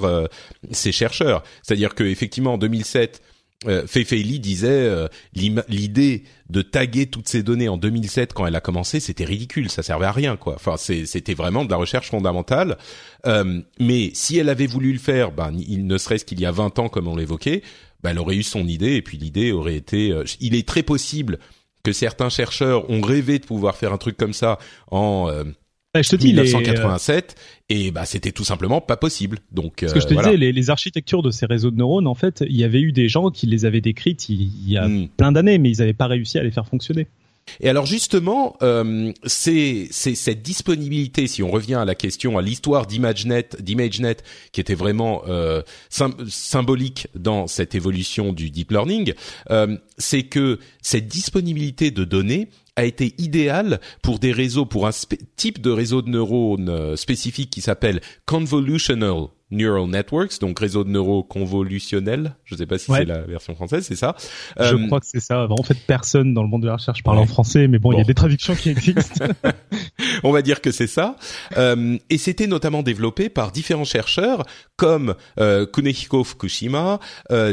ces chercheurs. C'est-à-dire que effectivement, en 2007 euh, Fei Li disait euh, l'idée de taguer toutes ces données en 2007 quand elle a commencé, c'était ridicule, ça servait à rien quoi. Enfin, c'était vraiment de la recherche fondamentale. Euh, mais si elle avait voulu le faire, ben il ne serait-ce qu'il y a 20 ans comme on l'évoquait, ben, elle aurait eu son idée et puis l'idée aurait été. Euh, il est très possible que certains chercheurs ont rêvé de pouvoir faire un truc comme ça en bah, je te dis, 1987 et bah c'était tout simplement pas possible. Donc ce que je te euh, disais, les, architectures de ces réseaux de neurones, en fait, il y avait eu des gens qui les avaient décrites il, y a hmm. plein d'années, mais ils n'avaient pas réussi à les faire fonctionner. Et alors justement, euh, c'est cette disponibilité. Si on revient à la question, à l'histoire d'ImageNet, d'ImageNet, qui était vraiment euh, symbolique dans cette évolution du deep learning, euh, c'est que cette disponibilité de données a été idéal pour des réseaux, pour un type de réseau de neurones euh, spécifique qui s'appelle convolutional neural networks, donc réseau de neurones convolutionnels. Je ne sais pas si c'est la version française, c'est ça. Je euh, crois que c'est ça. En fait, personne dans le monde de la recherche parle en français, mais bon, il y a des traductions qui existent. On va dire que c'est ça. Euh, et c'était notamment développé par différents chercheurs comme Kunihiko Fukushima,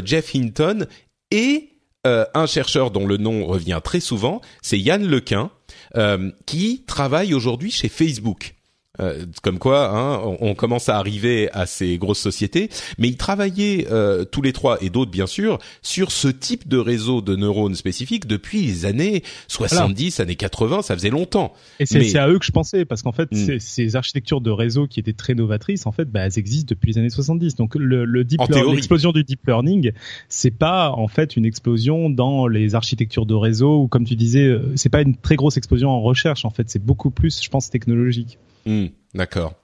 Jeff Hinton et euh, un chercheur dont le nom revient très souvent, c'est Yann Lequin, euh, qui travaille aujourd'hui chez Facebook. Euh, comme quoi, hein, on, commence à arriver à ces grosses sociétés, mais ils travaillaient euh, tous les trois et d'autres bien sûr sur ce type de réseau de neurones spécifiques depuis les années 70, années 80, ça faisait longtemps. Et c'est à eux que je pensais parce qu'en fait, hmm. ces architectures de réseau qui étaient très novatrices, en fait, bah, elles existent depuis les années 70. Donc le, le deep l'explosion du deep learning, c'est pas en fait une explosion dans les architectures de réseau ou comme tu disais, euh, c'est pas une très grosse explosion en recherche. En fait, c'est beaucoup plus, je pense, technologique. Hmm, d'accord.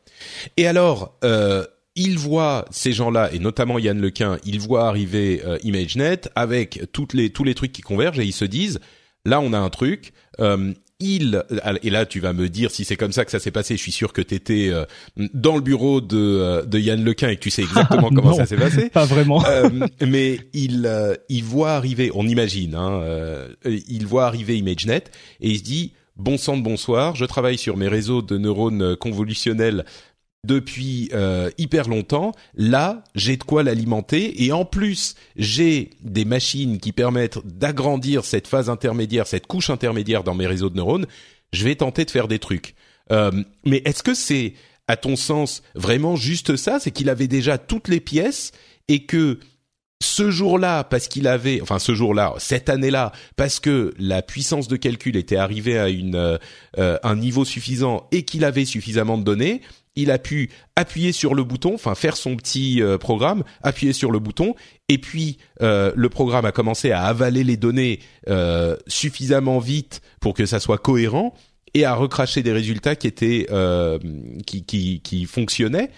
Et alors, euh, il voit ces gens-là, et notamment Yann Lequin, il voit arriver euh, ImageNet avec toutes les, tous les trucs qui convergent et ils se disent, là on a un truc, euh, il et là tu vas me dire si c'est comme ça que ça s'est passé. Je suis sûr que tu étais euh, dans le bureau de, euh, de Yann Lequin et que tu sais exactement comment ça s'est passé. Pas vraiment. mais il il voit arriver, on imagine, hein, il voit arriver ImageNet et il se dit bon sang de bonsoir, je travaille sur mes réseaux de neurones convolutionnels depuis euh, hyper longtemps. Là, j'ai de quoi l'alimenter et en plus, j'ai des machines qui permettent d'agrandir cette phase intermédiaire, cette couche intermédiaire dans mes réseaux de neurones. Je vais tenter de faire des trucs. Euh, mais est-ce que c'est, à ton sens, vraiment juste ça? C'est qu'il avait déjà toutes les pièces et que ce jour-là, parce qu'il avait, enfin ce jour-là, cette année-là, parce que la puissance de calcul était arrivée à une, euh, euh, un niveau suffisant et qu'il avait suffisamment de données, il a pu appuyer sur le bouton, enfin faire son petit euh, programme, appuyer sur le bouton, et puis le programme a commencé à avaler les données suffisamment vite pour que ça soit cohérent et à recracher des résultats qui étaient qui, qui, qui fonctionnaient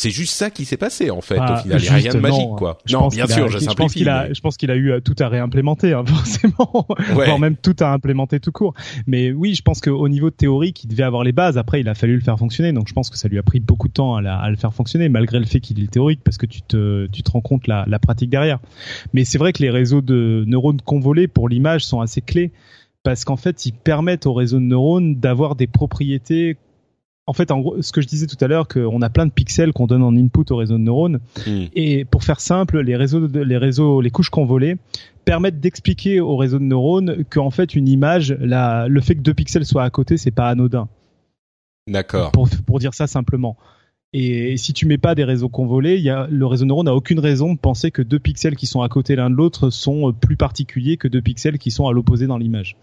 c'est juste ça qui s'est passé en fait. au final, il n'y a rien de magique quoi. non, bien sûr, je simplifie. Je pense qu'il a, je pense qu'il a eu euh, tout à réimplémenter hein, forcément, ouais. voire même tout à implémenter tout court. Mais oui, je pense qu'au niveau théorique, il devait avoir les bases. Après, il a fallu le faire fonctionner. Donc, je pense que ça lui a pris beaucoup de temps à, à le faire fonctionner, malgré le fait qu'il est théorique, parce que tu te, tu te rends compte la, la pratique derrière. Mais c'est vrai que les réseaux de neurones convolés pour l'image sont assez clés parce qu'en fait, ils permettent aux réseaux de neurones d'avoir des propriétés en fait, en gros, ce que je disais tout à l'heure, qu'on a plein de pixels qu'on donne en input au réseau de neurones. Hmm. Et pour faire simple, les réseaux, les réseaux, les couches convolées permettent d'expliquer au réseau de neurones qu'en fait, une image, la, le fait que deux pixels soient à côté, c'est pas anodin. D'accord. Pour, pour dire ça simplement. Et si tu mets pas des réseaux convolés, y a, le réseau de neurones n'a aucune raison de penser que deux pixels qui sont à côté l'un de l'autre sont plus particuliers que deux pixels qui sont à l'opposé dans l'image.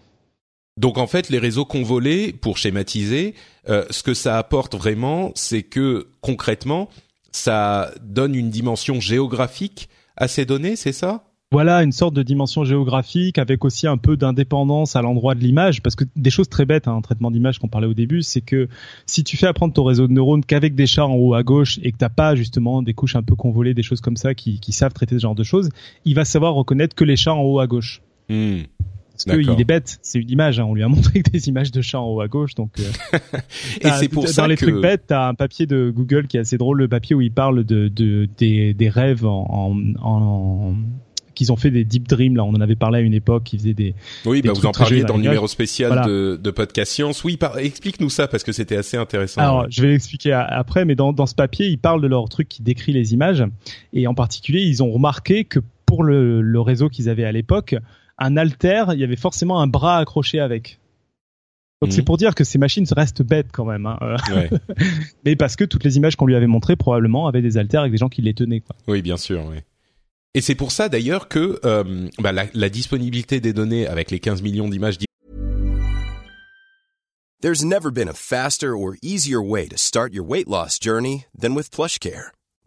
Donc en fait, les réseaux convolés, pour schématiser, euh, ce que ça apporte vraiment, c'est que concrètement, ça donne une dimension géographique à ces données, c'est ça? Voilà une sorte de dimension géographique avec aussi un peu d'indépendance à l'endroit de l'image parce que des choses très bêtes hein, un traitement d'image qu'on parlait au début c'est que si tu fais apprendre ton réseau de neurones qu'avec des chats en haut à gauche et que t'as pas justement des couches un peu convolées des choses comme ça qui, qui savent traiter ce genre de choses il va savoir reconnaître que les chats en haut à gauche hmm. Parce qu'il est bête, c'est une image. Hein. On lui a montré des images de chats en haut à gauche, donc. Euh, et c'est pour ça dans les trucs bêtes, t'as un papier de Google qui est assez drôle, le papier où il parle de, de des, des rêves en, en, qu'ils ont fait des deep dreams là on en avait parlé à une époque ils faisaient des oui bah vous en parliez dans le numéro spécial de, de podcast science oui explique-nous ça parce que c'était assez intéressant alors je vais l'expliquer après mais dans, dans ce papier ils parlent de leur truc qui décrit les images et en particulier ils ont remarqué que pour le, le réseau qu'ils avaient à l'époque un alter, il y avait forcément un bras accroché avec. Donc c'est mhm. pour dire que ces machines restent bêtes quand même. Hein. Mais parce que toutes les images qu'on lui avait montrées probablement avaient des alters avec des gens qui les tenaient. Quoi. Oui, bien sûr. Oui. Et c'est pour ça d'ailleurs que euh, bah, la, la, disponibilité des données avec les 15 millions d'images. There's never been a faster or easier way to start your weight loss journey than with PlushCare.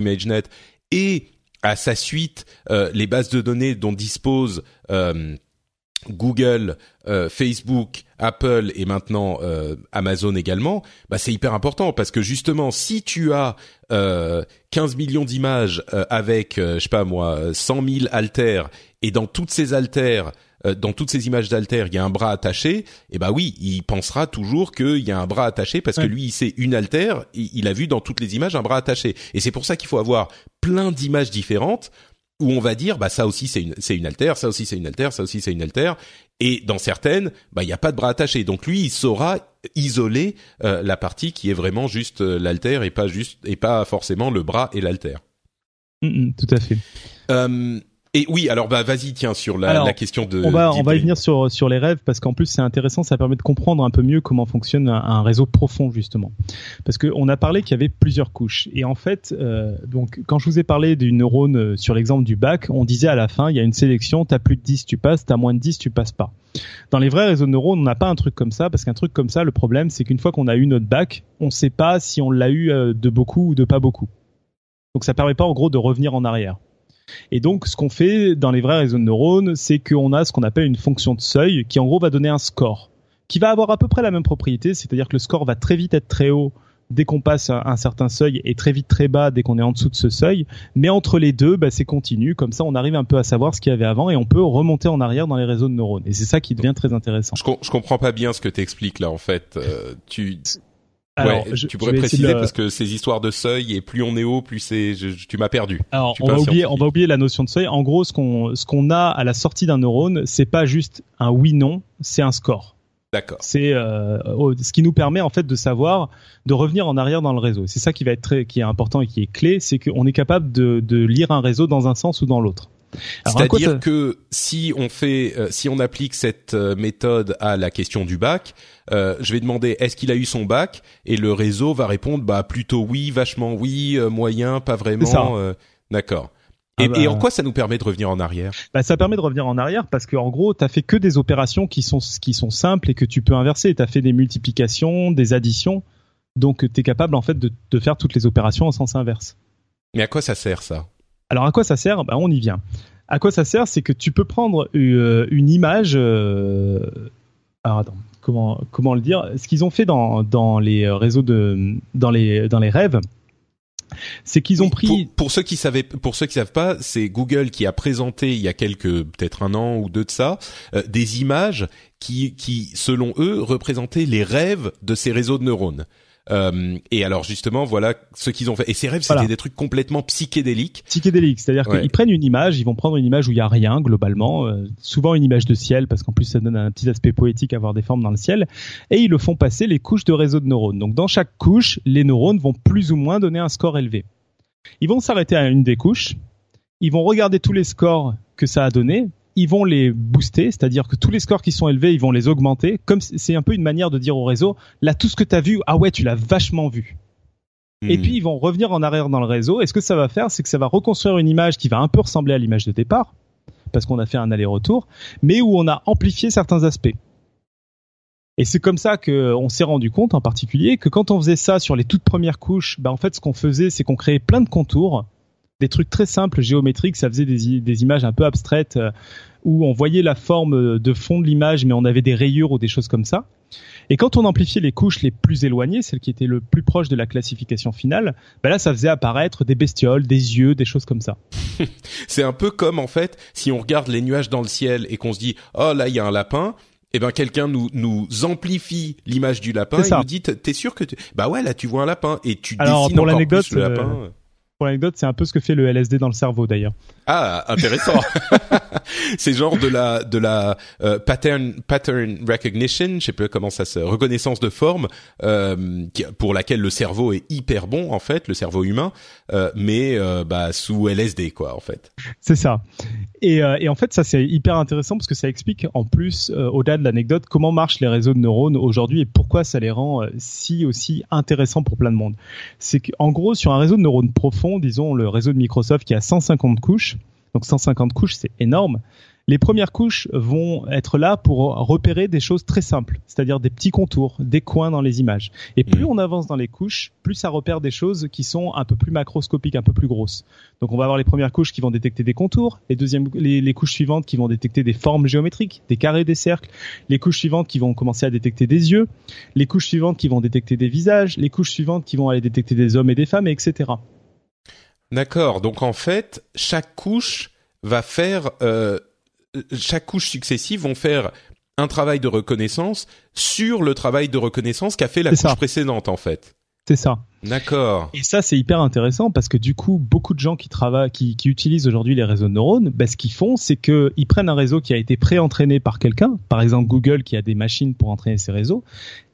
ImageNet et à sa suite euh, les bases de données dont dispose euh, Google, euh, Facebook, Apple et maintenant Amazon également, bah c'est hyper important parce que justement si tu as 15 millions d'images avec je sais pas moi 100 000 altères et dans toutes ces altères euh, dans toutes ces images d'alter, il y a un bras attaché, et eh ben oui, il pensera toujours qu'il y a un bras attaché parce que lui, il sait une alter, il a vu dans toutes les images un bras attaché. Et c'est pour ça qu'il faut avoir plein d'images différentes où on va dire bah ça aussi c'est une c'est une altère, ça aussi c'est une altère, ça aussi c'est une altère et dans certaines bah il n'y a pas de bras attaché. Donc lui il saura isoler euh, la partie qui est vraiment juste euh, l'altère et pas juste et pas forcément le bras et l'altère. Mm, mm, tout à fait. Euh, et oui, alors bah vas-y, tiens sur la, la question de. On va on va y venir sur sur les rêves parce qu'en plus c'est intéressant, ça permet de comprendre un peu mieux comment fonctionne un, réseau profond justement. Parce que on a parlé qu'il y avait plusieurs couches et en fait euh, donc quand je vous ai parlé du neurone euh, sur l'exemple du bac, on disait à la fin il y a une sélection, t'as plus de 10 tu passes, t'as moins de 10 tu passes pas. Dans les vrais réseaux de neurones, on n'a pas un truc comme ça parce qu'un truc comme ça, le problème c'est qu'une fois qu'on a eu notre bac, on sait pas si on l'a eu euh, de beaucoup ou de pas beaucoup. Donc ça permet pas en gros de revenir en arrière. Et donc, ce qu'on fait dans les vrais réseaux de neurones, c'est qu'on a ce qu'on appelle une fonction de seuil qui, en gros, va donner un score qui va avoir à peu près la même propriété, c'est-à-dire que le score va très vite être très haut dès qu'on passe un, certain seuil et très vite très bas dès qu'on est en dessous de ce seuil. Mais entre les deux, bah, c'est continu. Comme ça, on arrive un peu à savoir ce qu'il y avait avant et on peut remonter en arrière dans les réseaux de neurones. Et c'est ça qui devient très intéressant. Je, je comprends pas bien ce que tu expliques là en fait. Euh, tu alors, tu pourrais préciser parce que ces histoires de seuil et plus on est haut, plus c'est, tu m'as perdu. Alors, on va oublier, on va oublier la notion de seuil. En gros, ce qu'on, ce qu'on a à la sortie d'un neurone, c'est pas juste un oui/non, c'est un score. D'accord. C'est euh, ce qui nous permet en fait de savoir, de revenir en arrière dans le réseau. C'est ça qui va être très, qui est important et qui est clé, c'est qu'on est capable de, de lire un réseau dans un sens ou dans l'autre. C'est-à-dire que si on fait, euh, si on applique cette euh, méthode à la question du bac, euh, je vais demander est-ce qu'il a eu son bac? Et le réseau va répondre bah plutôt oui, vachement oui, moyen, pas vraiment. D'accord. Ah et, et, en bah. quoi ça nous permet de revenir en arrière? bah, Ça permet de revenir en arrière parce que en gros, tu as fait que des opérations qui sont, qui sont simples et que tu peux inverser. Tu as fait des multiplications, des additions. Donc tu es capable en fait de, de faire toutes les opérations en sens inverse. Mais à quoi ça sert ça? Alors à quoi ça sert? Ben, On y vient. À quoi ça sert? C'est que tu peux prendre euh, une image. Euh, alors attends, comment comment le dire? Ce qu'ils ont fait dans, dans les réseaux de dans les dans les rêves, c'est qu'ils ont pris pour, ceux qui savaient pour ceux qui savent pas c'est Google qui a présenté il y a quelques peut-être un an ou deux de ça euh, des images qui qui selon eux représentaient les rêves de ces réseaux de neurones euh, et alors justement, voilà ce qu'ils ont fait. Et ces rêves, c'était des trucs complètement psychédéliques. Psychédéliques, c'est-à-dire qu'ils prennent une image, ils vont prendre une image où il y a rien globalement, euh, souvent une image de ciel parce qu'en plus ça donne un petit aspect poétique à voir des formes dans le ciel, et ils le font passer les couches de réseau de neurones. Donc dans chaque couche, les neurones vont plus ou moins donner un score élevé. Ils vont s'arrêter à une des couches, ils vont regarder tous les scores que ça a donné, ils vont les booster, c'est-à-dire que tous les scores qui sont élevés, ils vont les augmenter. Comme c'est un peu une manière de dire au réseau, là tout ce que tu as vu, ah ouais, tu l'as vachement vu. Et hmm. puis ils vont revenir en arrière dans le réseau. Et ce que ça va faire, c'est que ça va reconstruire une image qui va un peu ressembler à l'image de départ, parce qu'on a fait un aller-retour, mais où on a amplifié certains aspects. Et c'est comme ça qu'on s'est rendu compte, en particulier, que quand on faisait ça sur les toutes premières couches, bah en fait, ce qu'on faisait, c'est qu'on créait plein de contours des trucs très simples géométriques, ça faisait des, des images un peu abstraites euh, où on voyait la forme de fond de l'image, mais on avait des rayures ou des choses comme ça. Et quand on amplifiait les couches les plus éloignées, celles qui étaient le plus proches de la classification finale, bah là, ça faisait apparaître des bestioles, des yeux, des choses comme ça. C'est un peu comme en fait, si on regarde les nuages dans le ciel et qu'on se dit, oh là, il y a un lapin. Eh ben quelqu'un nous nous amplifie l'image du lapin et nous dit t'es sûr que tu... bah ouais là tu vois un lapin et tu Alors, dessines encore plus le lapin. Euh, pour l'anecdote, c'est un peu ce que fait le LSD dans le cerveau d'ailleurs. Ah, intéressant. c'est genre de la de la euh, pattern pattern recognition, je sais pas comment ça se reconnaissance de forme euh, pour laquelle le cerveau est hyper bon en fait, le cerveau humain, euh, mais euh, bah sous LSD quoi en fait. C'est ça. Et, euh, et en fait ça c'est hyper intéressant parce que ça explique en plus au-delà de l'anecdote comment marchent les réseaux de neurones aujourd'hui et pourquoi ça les rend si aussi intéressants pour plein de monde. C'est qu'en gros sur un réseau de neurones profond, disons le réseau de Microsoft qui a 150 couches donc 150 couches, c'est énorme. Les premières couches vont être là pour repérer des choses très simples, c'est-à-dire des petits contours, des coins dans les images. Et plus mm. on avance dans les couches, plus ça repère des choses qui sont un peu plus macroscopiques, un peu plus grosses. Donc on va avoir les premières couches qui vont détecter des contours, les deuxièmes, les, couches suivantes qui vont détecter des formes géométriques, des carrés, des cercles, les couches suivantes qui vont commencer à détecter des yeux, les couches suivantes qui vont détecter des visages, les couches suivantes qui vont aller détecter des hommes et des femmes, etc. D'accord. Donc en fait, chaque couche va faire euh, chaque couche successive vont faire un travail de reconnaissance sur le travail de reconnaissance qu'a fait la couche précédente en fait. C'est ça. D'accord. Et ça, c'est hyper intéressant parce que du coup, beaucoup de gens qui travaillent, qui, utilisent aujourd'hui les réseaux de neurones, ben, ce qu'ils font, c'est qu'ils prennent un réseau qui a été pré-entraîné par quelqu'un, par exemple Google qui a des machines pour entraîner ces réseaux,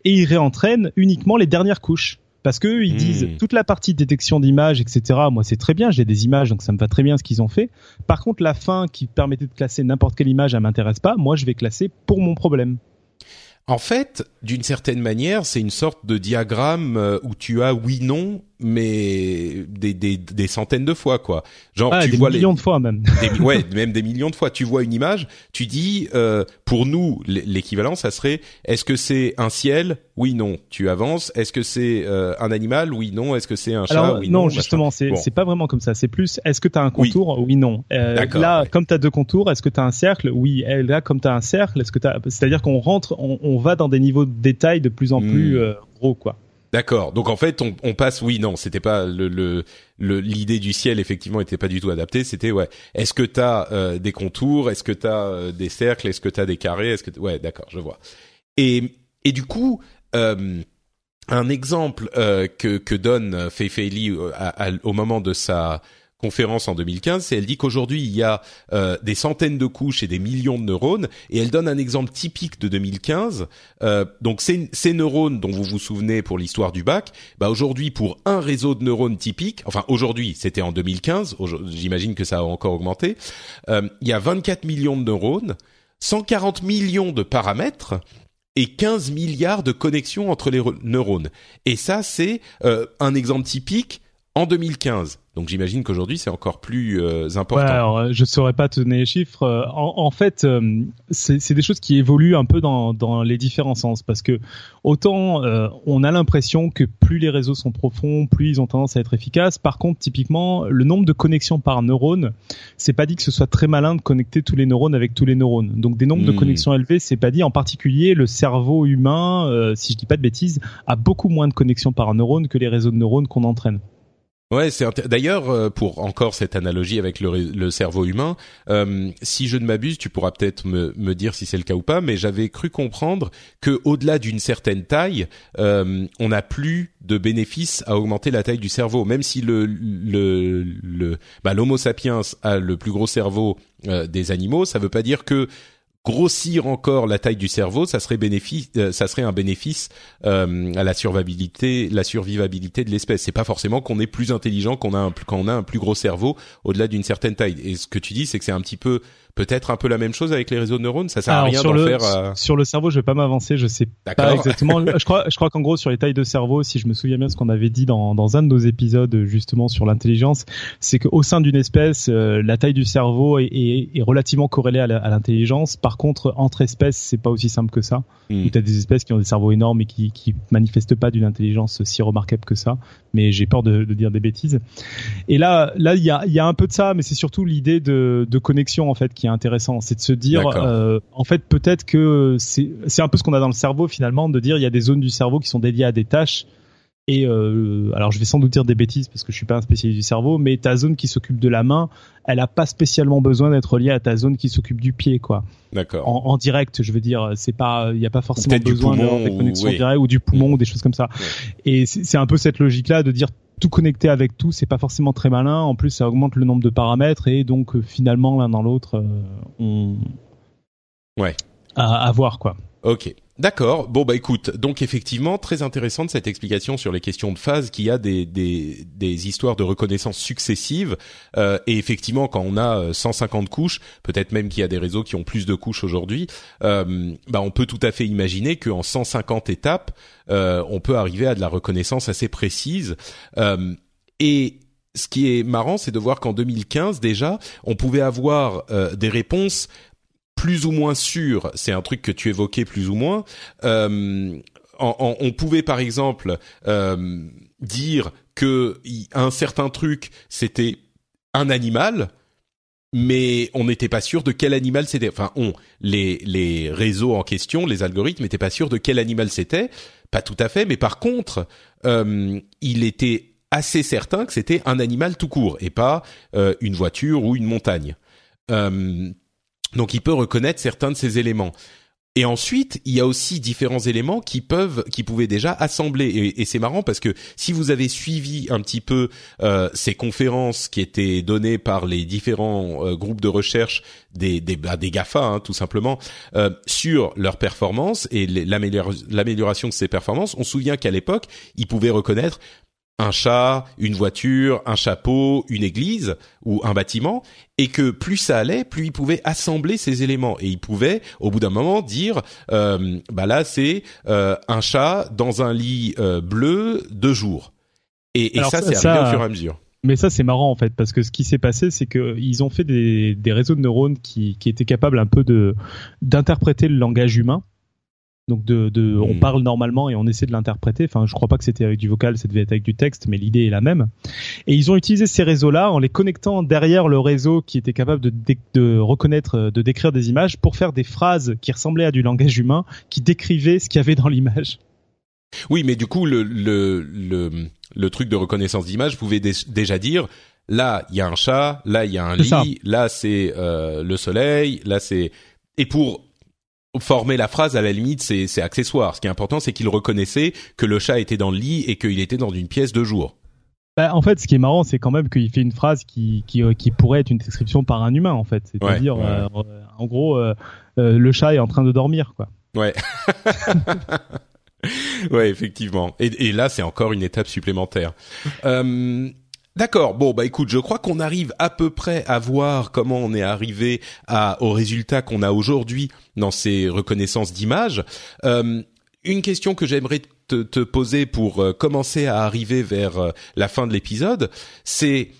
et ils réentraînent uniquement les dernières couches parce que ils disent hmm. toute la partie détection d'images, etc. Moi, c'est très bien, j'ai des images, donc ça me va très bien ce qu'ils ont fait. Par contre, la fin qui permettait de classer n'importe quelle image, elle m'intéresse pas. Moi, je vais classer pour mon problème. En fait, d'une certaine manière, c'est une sorte de diagramme euh, où tu as oui non mais des, des, des centaines de fois quoi. Genre ah, tu des vois millions de fois même. Des, ouais, même des millions de fois. Tu vois une image, tu dis euh, pour nous l'équivalent ça serait est-ce que c'est un ciel? Oui non. Tu avances. Est-ce que c'est euh, un animal? Oui non. Est-ce que c'est un chat? Oui non. Non justement c'est c'est pas vraiment comme ça. C'est plus est-ce que tu as un contour? Oui, non. Euh, là comme tu as deux contours, est-ce que tu as un cercle? Oui. Là comme tu as un cercle, est-ce que tu c'est-à-dire qu'on rentre on, on, va dans des niveaux de détail de plus en plus euh, gros quoi. D'accord. Donc en fait, on, passe. Oui, non, c'était pas le l'idée du ciel effectivement était pas du tout adaptée. C'était ouais. Est-ce que t'as euh, des contours? Est-ce que t'as euh, des cercles? Est-ce que t'as des carrés? Est-ce que ouais, d'accord, je vois. Et et du coup. Euh, un exemple euh, que, que donne Fei Fei Li au moment de sa conférence en 2015, c'est elle dit qu'aujourd'hui il y a euh, des centaines de couches et des millions de neurones, et elle donne un exemple typique de 2015. Euh, donc ces, ces, neurones dont vous vous souvenez pour l'histoire du bac, bah aujourd'hui pour un réseau de neurones typique, enfin aujourd'hui c'était en 2015, j'imagine que ça a encore augmenté, euh, il y a 24 millions de neurones, 140 millions de paramètres et 15 milliards de connexions entre les neurones. Et ça c'est euh, un exemple typique en 2015. Donc j'imagine qu'aujourd'hui c'est encore plus euh, important. Ouais, alors, euh, je saurais pas te donner les chiffres. Euh, en, en fait, c'est des choses qui évoluent un peu dans, dans les différents sens parce que autant on a l'impression que plus les réseaux sont profonds, plus ils ont tendance à être efficaces. Par contre, typiquement, le nombre de connexions par neurone, c'est pas dit que ce soit très malin de connecter tous les neurones avec tous les neurones. Donc des nombres de hmm. connexions élevés, c'est pas dit. En particulier, le cerveau humain, si je dis pas de bêtises, a beaucoup moins de connexions par neurone que les réseaux de neurones qu'on entraîne. Ouais, c'est d'ailleurs euh, pour encore cette analogie avec le, cerveau humain. Euh, si je ne m'abuse, tu pourras peut-être me, dire si c'est le cas ou pas, mais j'avais cru comprendre que au-delà d'une certaine taille, euh, on n'a plus de bénéfice à augmenter la taille du cerveau, même si le le, bah, l'Homo sapiens a le plus gros cerveau euh, des animaux, ça veut pas dire que grossir encore la taille du cerveau, ça serait bénéfice, euh, ça serait un bénéfice euh, à la survivabilité, la survivabilité de l'espèce. C'est pas forcément qu'on est plus intelligent qu'on a un, a un plus gros cerveau au-delà d'une certaine taille. Et ce que tu dis, c'est que c'est un petit peu peut-être un peu la même chose avec les réseaux de neurones. Ça sert à rien d'en faire. Euh, sur le cerveau, je vais pas m'avancer. Je sais pas exactement. je crois, je crois qu'en gros sur les tailles de cerveau, si je me souviens bien ce qu'on avait dit dans, dans un de nos épisodes justement sur l'intelligence, c'est qu'au sein d'une espèce, euh, la taille du cerveau est, est, est relativement corrélée à l'intelligence. Par contre, entre espèces, c'est pas aussi simple que ça. Hmm. Tu as des espèces qui ont des cerveaux énormes et qui, qui manifestent pas d'une intelligence si remarquable que ça. Mais j'ai peur de, de, dire des bêtises. Et là, là, il y a, y a un peu de ça, mais c'est surtout l'idée de, de connexion en fait qui est intéressant, c'est de se dire, euh, en fait, peut-être que c'est un peu ce qu'on a dans le cerveau finalement, de dire il y a des zones du cerveau qui sont dédiées à des tâches. Et euh, alors, je vais sans doute dire des bêtises parce que je suis pas un spécialiste du cerveau, mais ta zone qui s'occupe de la main, elle a pas spécialement besoin d'être liée à ta zone qui s'occupe du pied, quoi. D'accord. En, direct, je veux dire, c'est pas, il n'y a pas forcément besoin d'avoir des connexions directes ou du poumon ou des choses comme ça. Et c'est un peu cette logique-là de dire tout connecter avec tout, c'est pas forcément très malin. En plus, ça augmente le nombre de paramètres et donc euh, finalement l'un dans l'autre, euh, on ouais à, à voir quoi. Ok. D'accord. Bon bah écoute, donc effectivement très intéressante cette explication sur les questions de phase qui a des des, histoires de reconnaissance successives euh, et effectivement quand on a 150 euh, couches, peut-être même qu'il y a des réseaux qui ont plus de couches aujourd'hui, euh, bah on peut tout à fait imaginer qu'en 150 étapes, euh, on peut arriver à de la reconnaissance assez précise et ce qui est marrant, c'est de voir qu'en 2015 déjà, on pouvait avoir des réponses plus ou moins sûr, c'est un truc que tu évoquais plus ou moins. Euh, on pouvait par exemple euh, dire que un certain truc c'était un animal, mais on n'était pas sûr de quel animal c'était. Enfin, on les les réseaux en question, les algorithmes n'étaient pas sûrs de quel animal c'était. Pas tout à fait, mais par contre, euh, il était assez certain que c'était un animal tout court et pas euh, une voiture ou une montagne. Euh, donc il peut reconnaître certains de ces éléments. Et ensuite, il y a aussi différents éléments qui peuvent, qui pouvaient déjà assembler. Et, c'est marrant parce que si vous avez suivi un petit peu euh, ces conférences qui étaient données par les différents euh, groupes de recherche des des, bah, des Gafa, hein, tout simplement, euh, sur leurs performances et l'amélioration de ces performances, on se souvient qu'à l'époque, ils pouvaient reconnaître un chat, une voiture, un chapeau, une église ou un bâtiment, et que plus ça allait, plus il pouvait assembler ces éléments et il pouvait, au bout d'un moment, dire, euh, bah là c'est euh, un chat dans un lit euh, bleu de jour. Et, et ça, c'est arrivé au fur et à mesure. Mais ça, c'est marrant en fait, parce que ce qui s'est passé, c'est qu'ils ont fait des, des, réseaux de neurones qui, qui étaient capables un peu de d'interpréter le langage humain donc de, de on hmm. parle normalement et on essaie de l'interpréter. Enfin, je crois pas que c'était avec du vocal, ça devait être avec du texte, mais l'idée est la même. Et ils ont utilisé ces réseaux-là en les connectant derrière le réseau qui était capable de, de reconnaître, euh, de décrire des images pour faire des phrases qui ressemblaient à du langage humain, qui décrivaient ce qu'il y avait dans l'image. Oui, mais du coup, le, le, le, le truc de reconnaissance d'image pouvait déjà dire là, il y a un chat, là, il y a un lit, là, c'est euh, le soleil, là, c'est... Et pour former la phrase à la limite c'est accessoire. Ce qui est important c'est qu'il reconnaissait que le chat était dans le lit et qu'il était dans une pièce de jour. Bah, en fait, ce qui est marrant, c'est quand même qu'il fait une phrase qui, qui, euh, qui, pourrait être une description par un humain, en fait. C'est-à-dire, euh, en gros, euh, le chat est en train de dormir, quoi. Ouais. ouais, effectivement. Et, et là, c'est encore une étape supplémentaire. D'accord. Bon, bah écoute, je crois qu'on arrive à peu près à voir comment on est arrivé à, au résultat qu'on a aujourd'hui dans ces reconnaissances d'images. Euh, une question que j'aimerais te, poser pour euh, commencer à arriver vers euh, la fin de l'épisode, c'est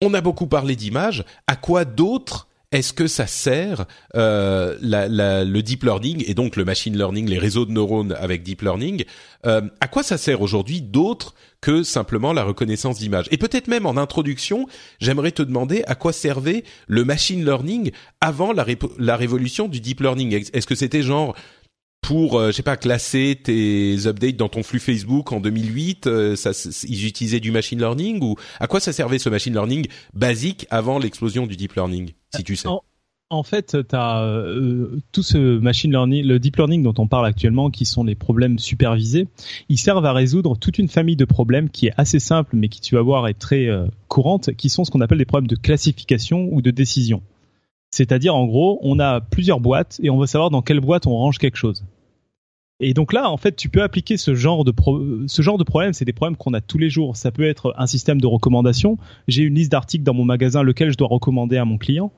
on a beaucoup parlé d'images. À quoi d'autres est-ce que ça sert euh, le deep learning et donc le machine learning, les réseaux de neurones avec deep learning euh, À quoi ça sert aujourd'hui d'autre que simplement la reconnaissance d'image Et peut-être même en introduction, j'aimerais te demander à quoi servait le machine learning avant la, la révolution du deep learning. Est-ce que c'était genre pour, euh, je sais pas, classer tes updates dans ton flux Facebook en 2008, euh, ça, ils utilisaient du machine learning ou à quoi ça servait ce machine learning basique avant l'explosion du deep learning, si tu sais? En, fait, tu as euh, tout ce machine learning, le deep learning dont on parle actuellement, qui sont les problèmes supervisés, ils servent à résoudre toute une famille de problèmes qui est assez simple, mais qui tu vas voir est très courante, qui sont ce qu'on appelle des problèmes de classification ou de décision. C'est-à-dire, en gros, on a plusieurs boîtes et on veut savoir dans quelle boîte on range quelque chose. Et donc là, en fait, tu peux appliquer ce genre de ce genre de problème. C'est des problèmes qu'on a tous les jours. Ça peut être un système de recommandation. J'ai une liste d'articles dans mon magasin lequel je dois recommander à mon client.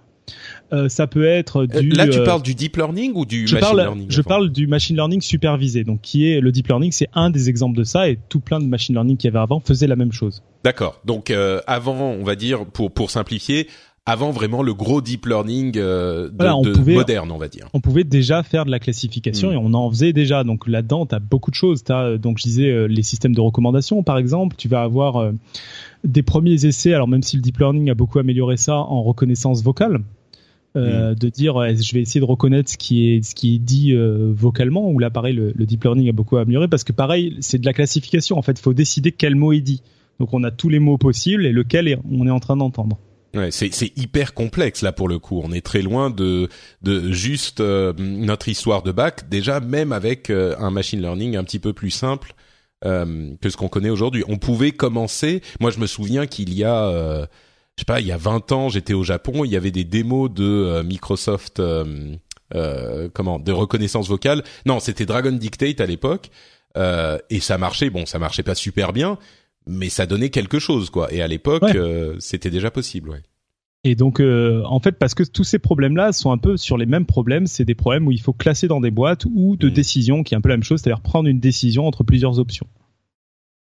Euh, ça peut être euh, du. Là, tu euh, parles du deep learning ou du machine learning Je parle du machine learning supervisé. Donc, qui est le deep learning, c'est un des exemples de ça, et tout plein de machine learning qu'il y avait avant faisait la même chose. D'accord. Donc, avant, on va dire, pour pour simplifier, avant vraiment le gros deep learning euh, de, moderne, on va dire. On pouvait déjà faire de la classification hmm. et on en faisait déjà. Donc là-dedans, tu as beaucoup de choses. As, donc je disais euh, les systèmes de recommandation, par exemple. Tu vas avoir euh, des premiers essais. Alors même si le deep learning a beaucoup amélioré ça en reconnaissance vocale. Hmm. de dire je vais essayer de reconnaître ce qui est ce qui est dit vocalement ou là pareil le, le, deep learning a beaucoup amélioré parce que pareil c'est de la classification en fait il faut décider quel mot est dit donc on a tous les mots possibles et lequel on est en train d'entendre Ouais, c'est hyper complexe là pour le coup. On est très loin de de juste euh, notre histoire de bac. Déjà, même avec euh, un machine learning un petit peu plus simple euh, que ce qu'on connaît aujourd'hui, on pouvait commencer. Moi, je me souviens qu'il y a, je sais pas, il y a 20 ans, j'étais au Japon. Il y avait des démos de Microsoft, comment, de reconnaissance vocale. Non, c'était Dragon Dictate à l'époque, et ça marchait. Bon, ça marchait pas super bien mais ça donnait quelque chose quoi. Et à l'époque, euh, c'était déjà possible. Ouais. Et donc, euh, en fait, parce que tous ces problèmes-là sont un peu sur les mêmes problèmes, c'est des problèmes où il faut classer dans des boîtes ou de mmh. décision, qui est un peu la même chose, c'est-à-dire prendre une décision entre plusieurs options.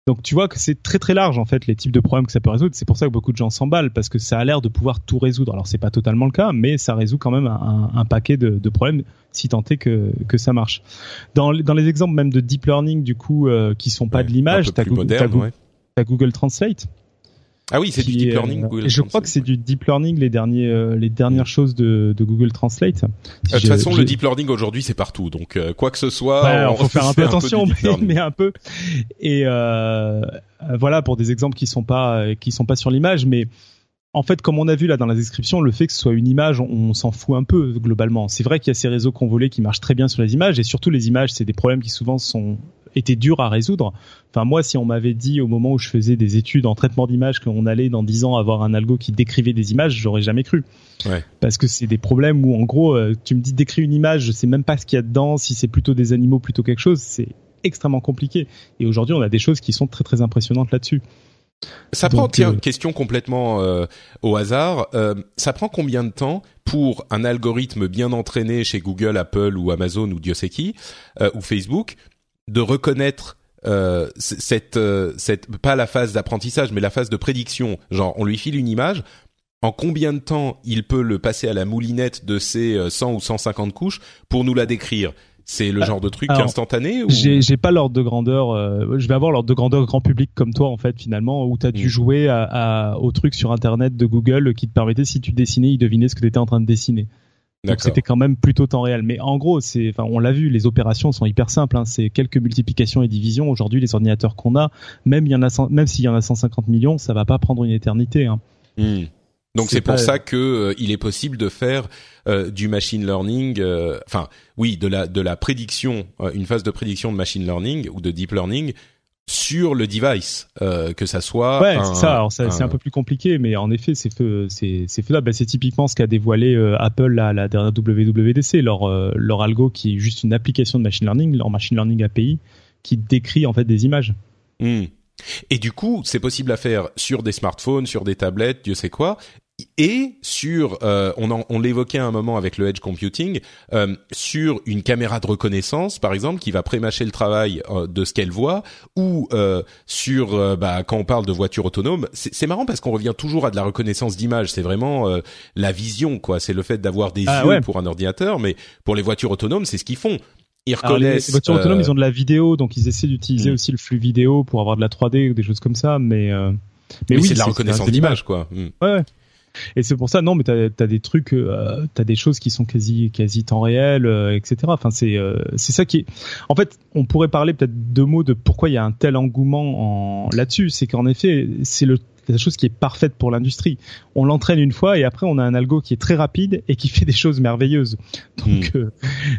Donc tu vois que c'est très très large en fait les types de problèmes que ça peut résoudre. C'est pour ça que beaucoup de gens s'emballent parce que ça a l'air de pouvoir tout résoudre. Alors c'est pas totalement le cas, mais ça résout quand même un, un paquet de, de, problèmes si tant est que, que ça marche. Dans, dans les exemples même de deep learning du coup euh, qui sont pas de l'image, t'as Google, ouais. Google Translate ah oui, c'est du deep learning. Euh, je crois que c'est du deep learning les derniers euh, les dernières choses de, de Google Translate. de toute façon, le deep learning aujourd'hui c'est partout, donc euh, quoi que ce soit, on, faut faire un peu attention, mais, un peu. Et voilà pour des exemples qui sont pas qui sont pas sur l'image, mais en fait, comme on a vu là dans la description, le fait que ce soit une image, on, s'en fout un peu globalement. C'est vrai qu'il y a ces réseaux convolés qui marchent très bien sur les images, et surtout les images, c'est des problèmes qui souvent sont étaient durs à résoudre. Enfin moi, si on m'avait dit au moment où je faisais des études en traitement d'images qu'on allait dans 10 ans avoir un algo qui décrivait des images, j'aurais jamais cru. Ouais. Parce que c'est des problèmes où en gros, euh, tu me dis décris une image, je sais même pas ce qu'il y a dedans, si c'est plutôt des animaux plutôt quelque chose, c'est extrêmement compliqué. Et aujourd'hui, on a des choses qui sont très très impressionnantes là-dessus. Ça prend, tiens, euh, question complètement euh, au hasard. Euh, ça prend combien de temps pour un algorithme bien entraîné chez Google, Apple ou Amazon ou Dieu sait qui ou Facebook de reconnaître cette, cette pas la phase d'apprentissage, mais la phase de prédiction. Genre, on lui file une image. En combien de temps il peut le passer à la moulinette de ses 100 ou 150 couches pour nous la décrire? C'est le ah, genre de truc instantané ou... J'ai pas l'ordre de grandeur. Euh, je vais avoir l'ordre de grandeur grand public comme toi en fait finalement, où t'as as dû mm. jouer à, à, au truc sur internet de Google qui te permettait si tu dessinais, il devinait ce que tu étais en train de dessiner. Donc c'était quand même plutôt temps réel. Mais en gros, c'est, enfin, on l'a vu, les opérations sont hyper simples. Hein. C'est quelques multiplications et divisions. Aujourd'hui, les ordinateurs qu'on a, même il y en a, même s'il y en a 150 millions, ça va pas prendre une éternité. Hein. Mm. Donc c'est pour ça que euh, il est possible de faire euh, du machine learning, euh, enfin oui, de la de la prédiction, une phase de prédiction de machine learning ou de deep learning sur le device, que ça soit. Ouais, c'est ça. Alors c'est un... peu plus compliqué, mais en effet, c'est faisable. Bah, c'est typiquement ce qu'a dévoilé Apple à la dernière WWDC, leur leur algo qui est juste une application de machine learning, leur machine learning API, qui décrit en fait des images. Hmm. Et du coup, c'est possible à faire sur des smartphones, sur des tablettes, Dieu sait quoi, et sur, euh, on, on l'évoquait à un moment avec le edge computing, euh, sur une caméra de reconnaissance, par exemple, qui va prémâcher le travail euh, de ce qu'elle voit, ou euh, sur, euh, bah, quand on parle de voiture autonome, c'est marrant parce qu'on revient toujours à de la reconnaissance d'image. C'est vraiment la vision, quoi. C'est le fait d'avoir des ah yeux pour un ordinateur, mais pour les voitures autonomes, c'est ce qu'ils font. Ils reconnaissent. les, voitures autonomes, ils ont de la vidéo, donc ils essaient d'utiliser hmm. aussi le flux vidéo pour avoir de la 3D ou des choses comme ça, mais. mais, oui, c'est de la reconnaissance d'image, quoi. Hmm. Ouais, ouais. Et c'est pour ça, non, mais t'as as des trucs, euh, t'as des choses qui sont quasi quasi temps réel, euh, etc. Enfin, c'est euh, c'est ça qui est. En fait, on pourrait parler peut-être deux mots de pourquoi il y a un tel engouement en... là-dessus. C'est qu'en effet, c'est le la chose qui est parfaite pour l'industrie. On l'entraîne une fois et après on a un algo qui est très rapide et qui fait des choses merveilleuses. Donc hmm. euh,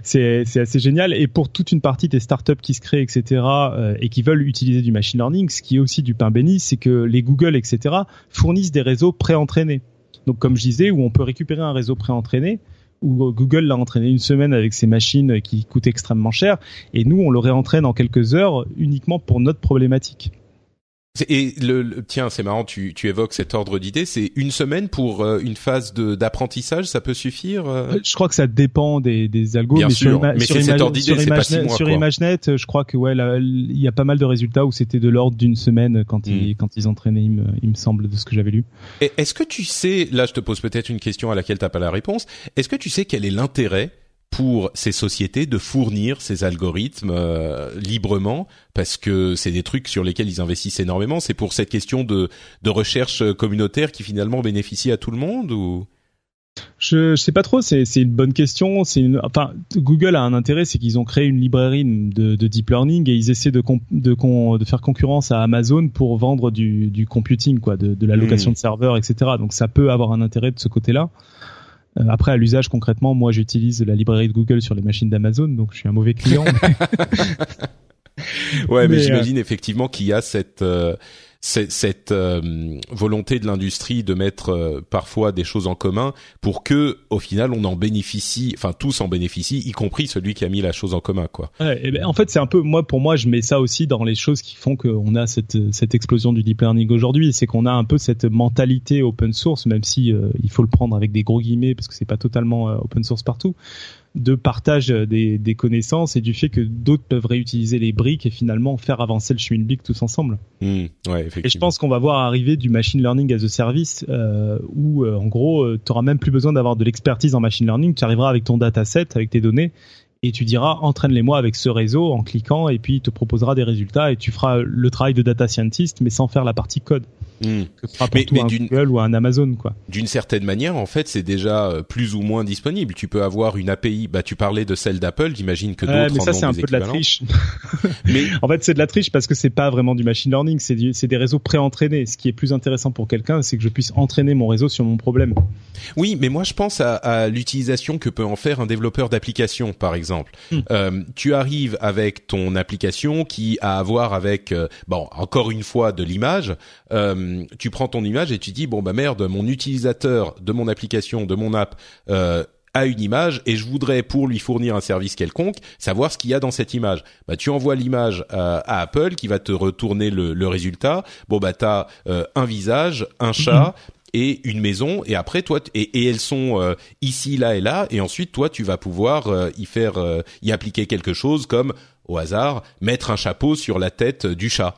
c'est c'est assez génial. Et pour toute une partie des startups qui se créent, etc. Euh, et qui veulent utiliser du machine learning, ce qui est aussi du pain béni, c'est que les Google, etc. fournissent des réseaux pré-entraînés. Donc comme je disais, où on peut récupérer un réseau préentraîné, où Google l'a entraîné une semaine avec ses machines qui coûtent extrêmement cher, et nous on le réentraîne en quelques heures uniquement pour notre problématique. Et le, tiens, c'est marrant, tu, tu évoques cet ordre d'idée. C'est une semaine pour euh, une phase d'apprentissage, ça peut suffire euh? Je crois que ça dépend des, des algos. Bien mais sûr, sur, mais c'est cet ordre d'idée, c'est pas six mois. Sur ImageNet, je crois que ouais, il y a pas mal de résultats où c'était de l'ordre d'une semaine quand ils hmm. quand ils entraînaient, il me, il me semble, de ce que j'avais lu. Est-ce que tu sais, là, je te pose peut-être une question à laquelle t'as pas la réponse. Est-ce que tu sais quel est l'intérêt pour ces sociétés de fournir ces algorithmes euh, librement parce que c'est des trucs sur lesquels ils investissent énormément. C'est pour cette question de, de recherche communautaire qui finalement bénéficie à tout le monde ou? Je, je sais pas trop, c'est une bonne question. C'est enfin, Google a un intérêt, c'est qu'ils ont créé une librairie de, de, deep learning et ils essaient de, de, de, faire concurrence à Amazon pour vendre du, du computing, quoi, de, de la location hmm. de serveurs, etc. Donc ça peut avoir un intérêt de ce côté-là. Euh, après, à l'usage concrètement, moi j'utilise la librairie de Google sur les machines d'Amazon, donc je suis un mauvais client. ouais, mais, euh, j'imagine effectivement qu'il y a cette euh, cette euh, volonté de l'industrie de mettre euh, parfois des choses en commun pour que au final on en bénéficie, enfin tous en bénéficient, y compris celui qui a mis la chose en commun, quoi. Ouais, ben, en fait, c'est un peu moi pour moi, je mets ça aussi dans les choses qui font qu'on a cette cette explosion du deep learning aujourd'hui, c'est qu'on a un peu cette mentalité open source, même si euh, il faut le prendre avec des gros guillemets parce que c'est pas totalement open source partout. De partage des, des connaissances et du fait que d'autres peuvent réutiliser les briques et finalement faire avancer le Schmilblick tous ensemble. Hmm, ouais, et je pense qu'on va voir arriver du machine learning as a service euh, où en gros tu auras même plus besoin d'avoir de l'expertise en machine learning, tu arriveras avec ton dataset, avec tes données et tu diras entraîne-les-moi avec ce réseau en cliquant et puis il te proposera des résultats et tu feras le travail de data scientist mais sans faire la partie code. Que fera pour mais, un Google ou un Amazon quoi. D'une certaine manière en fait c'est déjà euh, plus ou moins disponible. Tu peux avoir une API. Bah tu parlais de celle d'Apple. J'imagine que d'autres. mais ça c'est un peu de la triche. mais en fait c'est de la triche parce que c'est pas vraiment du machine learning. C'est c'est des réseaux pré-entraînés. Ce qui est plus intéressant pour quelqu'un c'est que je puisse entraîner mon réseau sur mon problème. Oui mais moi je pense à, à l'utilisation que peut en faire un développeur d'application par exemple exemple. Hmm. Euh, tu arrives avec ton application qui a à voir avec, euh, bon, encore une fois, de l'image. Euh, tu prends ton image et tu dis, bon bah merde, mon utilisateur de mon application, de mon app, a une image et je voudrais pour lui fournir un service quelconque savoir ce qu'il y a dans cette image. Bah tu envoies l'image à Apple qui va te retourner le, le résultat. Bon bah t'as un visage, un chat hmm et une maison et après toi et, et elles sont euh, ici là et là et ensuite toi tu vas pouvoir euh, y faire euh, y appliquer quelque chose comme au hasard mettre un chapeau sur la tête du chat.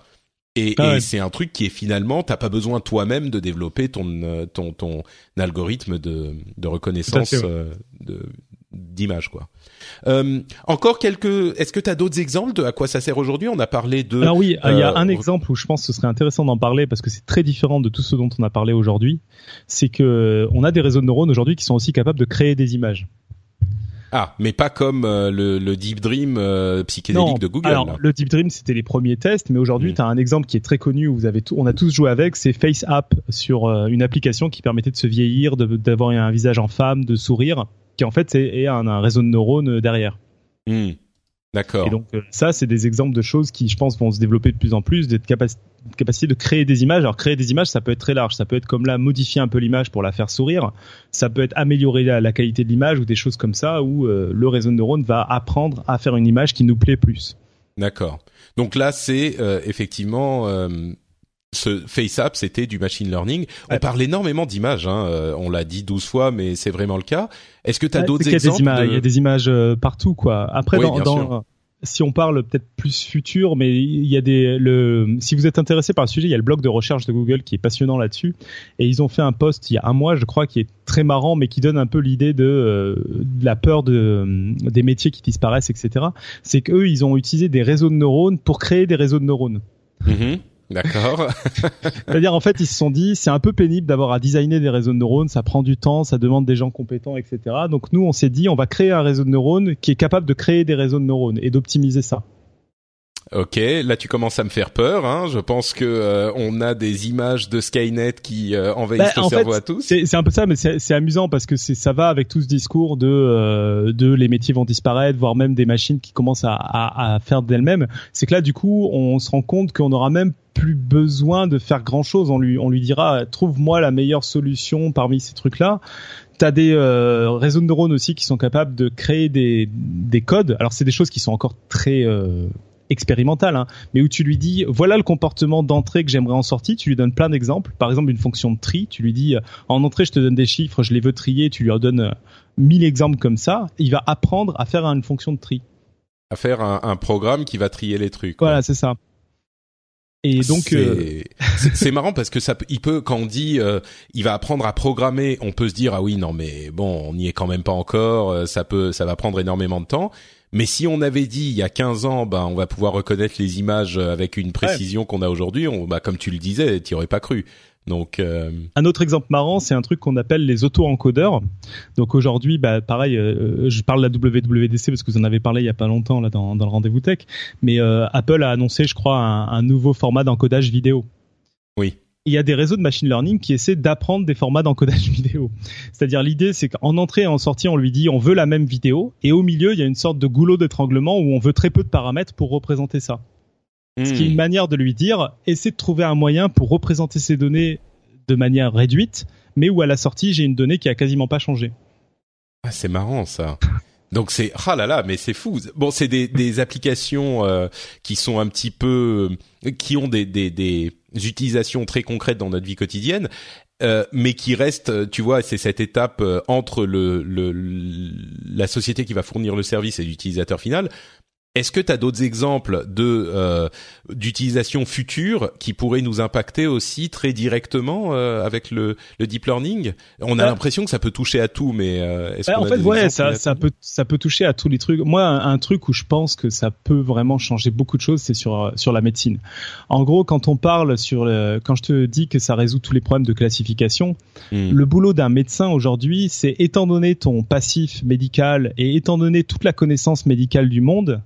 Et, ah et c'est un truc qui est finalement t'as pas besoin toi-même de développer ton ton ton algorithme de de reconnaissance de d'image quoi. Euh, encore quelques. Est-ce que tu as d'autres exemples de à quoi ça sert aujourd'hui? On a parlé de. Alors oui, il y a euh, un exemple où je pense que ce serait intéressant d'en parler parce que c'est très différent de tout ce dont on a parlé aujourd'hui. C'est que euh, on a des réseaux de neurones aujourd'hui qui sont aussi capables de créer des images. Ah, mais pas comme le, le, Deep Dream psychédélique de Google. Alors, le Deep Dream, c'était les premiers tests, mais aujourd'hui, hmm. tu as un exemple qui est très connu où vous avez tout, on a tous joué avec, c'est Face App sur une application qui permettait de se vieillir, d'avoir un visage en femme, de sourire qui en fait est, un, un, réseau de neurones derrière. Hmm. D'accord. Et donc euh, ça, c'est des exemples de choses qui, je pense, vont se développer de plus en plus, d'être capacité de créer des images. Alors créer des images, ça peut être très large. Ça peut être comme là, modifier un peu l'image pour la faire sourire. Ça peut être améliorer la, qualité de l'image ou des choses comme ça où euh, le réseau de neurones va apprendre à faire une image qui nous plaît plus. D'accord. Donc là, c'est euh, effectivement ce FaceApp, c'était du machine learning. On parle énormément d'images, hein. Euh, on l'a dit 12 fois, mais c'est vraiment le cas. Est-ce que tu as d'autres exemples Il y a des images euh, partout, quoi. Après, dans, si on parle peut-être plus futur, mais il y a des, le, si vous êtes intéressé par le sujet, il y a le blog de recherche de Google qui est passionnant là-dessus, et ils ont fait un post il y a un mois, je crois, qui est très marrant, mais qui donne un peu l'idée de, euh, de, la peur de, des métiers qui disparaissent, etc. C'est qu'eux, ils ont utilisé des réseaux de neurones pour créer des réseaux de neurones. Mm-hmm. D'accord. C'est-à-dire en fait ils se sont dit c'est un peu pénible d'avoir à designer des réseaux de neurones, ça prend du temps, ça demande des gens compétents, etc. Donc nous on s'est dit on va créer un réseau de neurones qui est capable de créer des réseaux de neurones et d'optimiser ça. Ok, là tu commences à me faire peur. Hein. Je pense que euh, on a des images de Skynet qui euh, envahissent bah, le cerveau à tous. C'est un peu ça, mais c'est amusant parce que ça va avec tout ce discours de euh, de les métiers vont disparaître, voire même des machines qui commencent à, à, à faire d'elles-mêmes. C'est que là du coup on se rend compte qu'on aura même plus besoin de faire grand chose. On lui on lui dira trouve-moi la meilleure solution parmi ces trucs là. T'as des euh, réseaux de neurones aussi qui sont capables de créer des, des codes. Alors c'est des choses qui sont encore très euh, expérimental, hein, mais où tu lui dis voilà le comportement d'entrée que j'aimerais en sortie, tu lui donnes plein d'exemples, par exemple une fonction de tri, tu lui dis en entrée je te donne des chiffres, je les veux trier, tu lui en donnes mille exemples comme ça, il va apprendre à faire une fonction de tri. À faire un, programme qui va trier les trucs. Voilà, c'est ça. Et donc euh, c'est marrant parce que ça il peut quand on dit euh, il va apprendre à programmer, on peut se dire ah oui non mais bon on n'y est quand même pas encore, euh, ça peut ça va prendre énormément de temps. Mais si on avait dit il y a 15 ans, ben on va pouvoir reconnaître les images avec une précision qu'on a aujourd'hui, on, bah, comme tu le disais, tu aurais pas cru. Donc euh... un autre exemple marrant, c'est un truc qu'on appelle les auto-encodeurs. Donc aujourd'hui, bah pareil, euh, je parle de la WWDC parce que vous en avez parlé il y a pas longtemps là dans, dans le rendez-vous tech, mais euh, Apple a annoncé, je crois, un, un nouveau format d'encodage vidéo. Oui il y a des réseaux de machine learning qui essaient d'apprendre des formats d'encodage vidéo. C'est-à-dire l'idée, c'est qu'en entrée et en sortie, on lui dit on veut la même vidéo, et au milieu, il y a une sorte de goulot d'étranglement où on veut très peu de paramètres pour représenter ça. Ce qui est une hmm. manière de lui dire essaie de trouver un moyen pour représenter ces données de manière réduite, mais où à la sortie, j'ai une donnée qui a quasiment pas changé. Ah, c'est marrant ça. Donc c'est ah là là, mais c'est fou. Bon, c'est des, des applications euh, qui sont un petit peu qui ont des, des, des utilisations très concrètes dans notre vie quotidienne. euh, mais qui reste, tu vois, c'est cette étape entre le, le, la société qui va fournir le service et l'utilisateur final. Est-ce que tu as d'autres exemples de euh, d'utilisation future qui pourraient nous impacter aussi très directement euh, avec le, le deep learning? On a l'impression que ça peut toucher à tout, mais euh, est-ce en fait, ouais, ça, ça peut ça peut toucher à tous les trucs. Moi, un, truc où je pense que ça peut vraiment changer beaucoup de choses, c'est sur sur la médecine. En gros, quand on parle sur le, quand je te dis que ça résout tous les problèmes de classification, hmm. le boulot d'un médecin aujourd'hui, c'est étant donné ton passif médical et étant donné toute la connaissance médicale du monde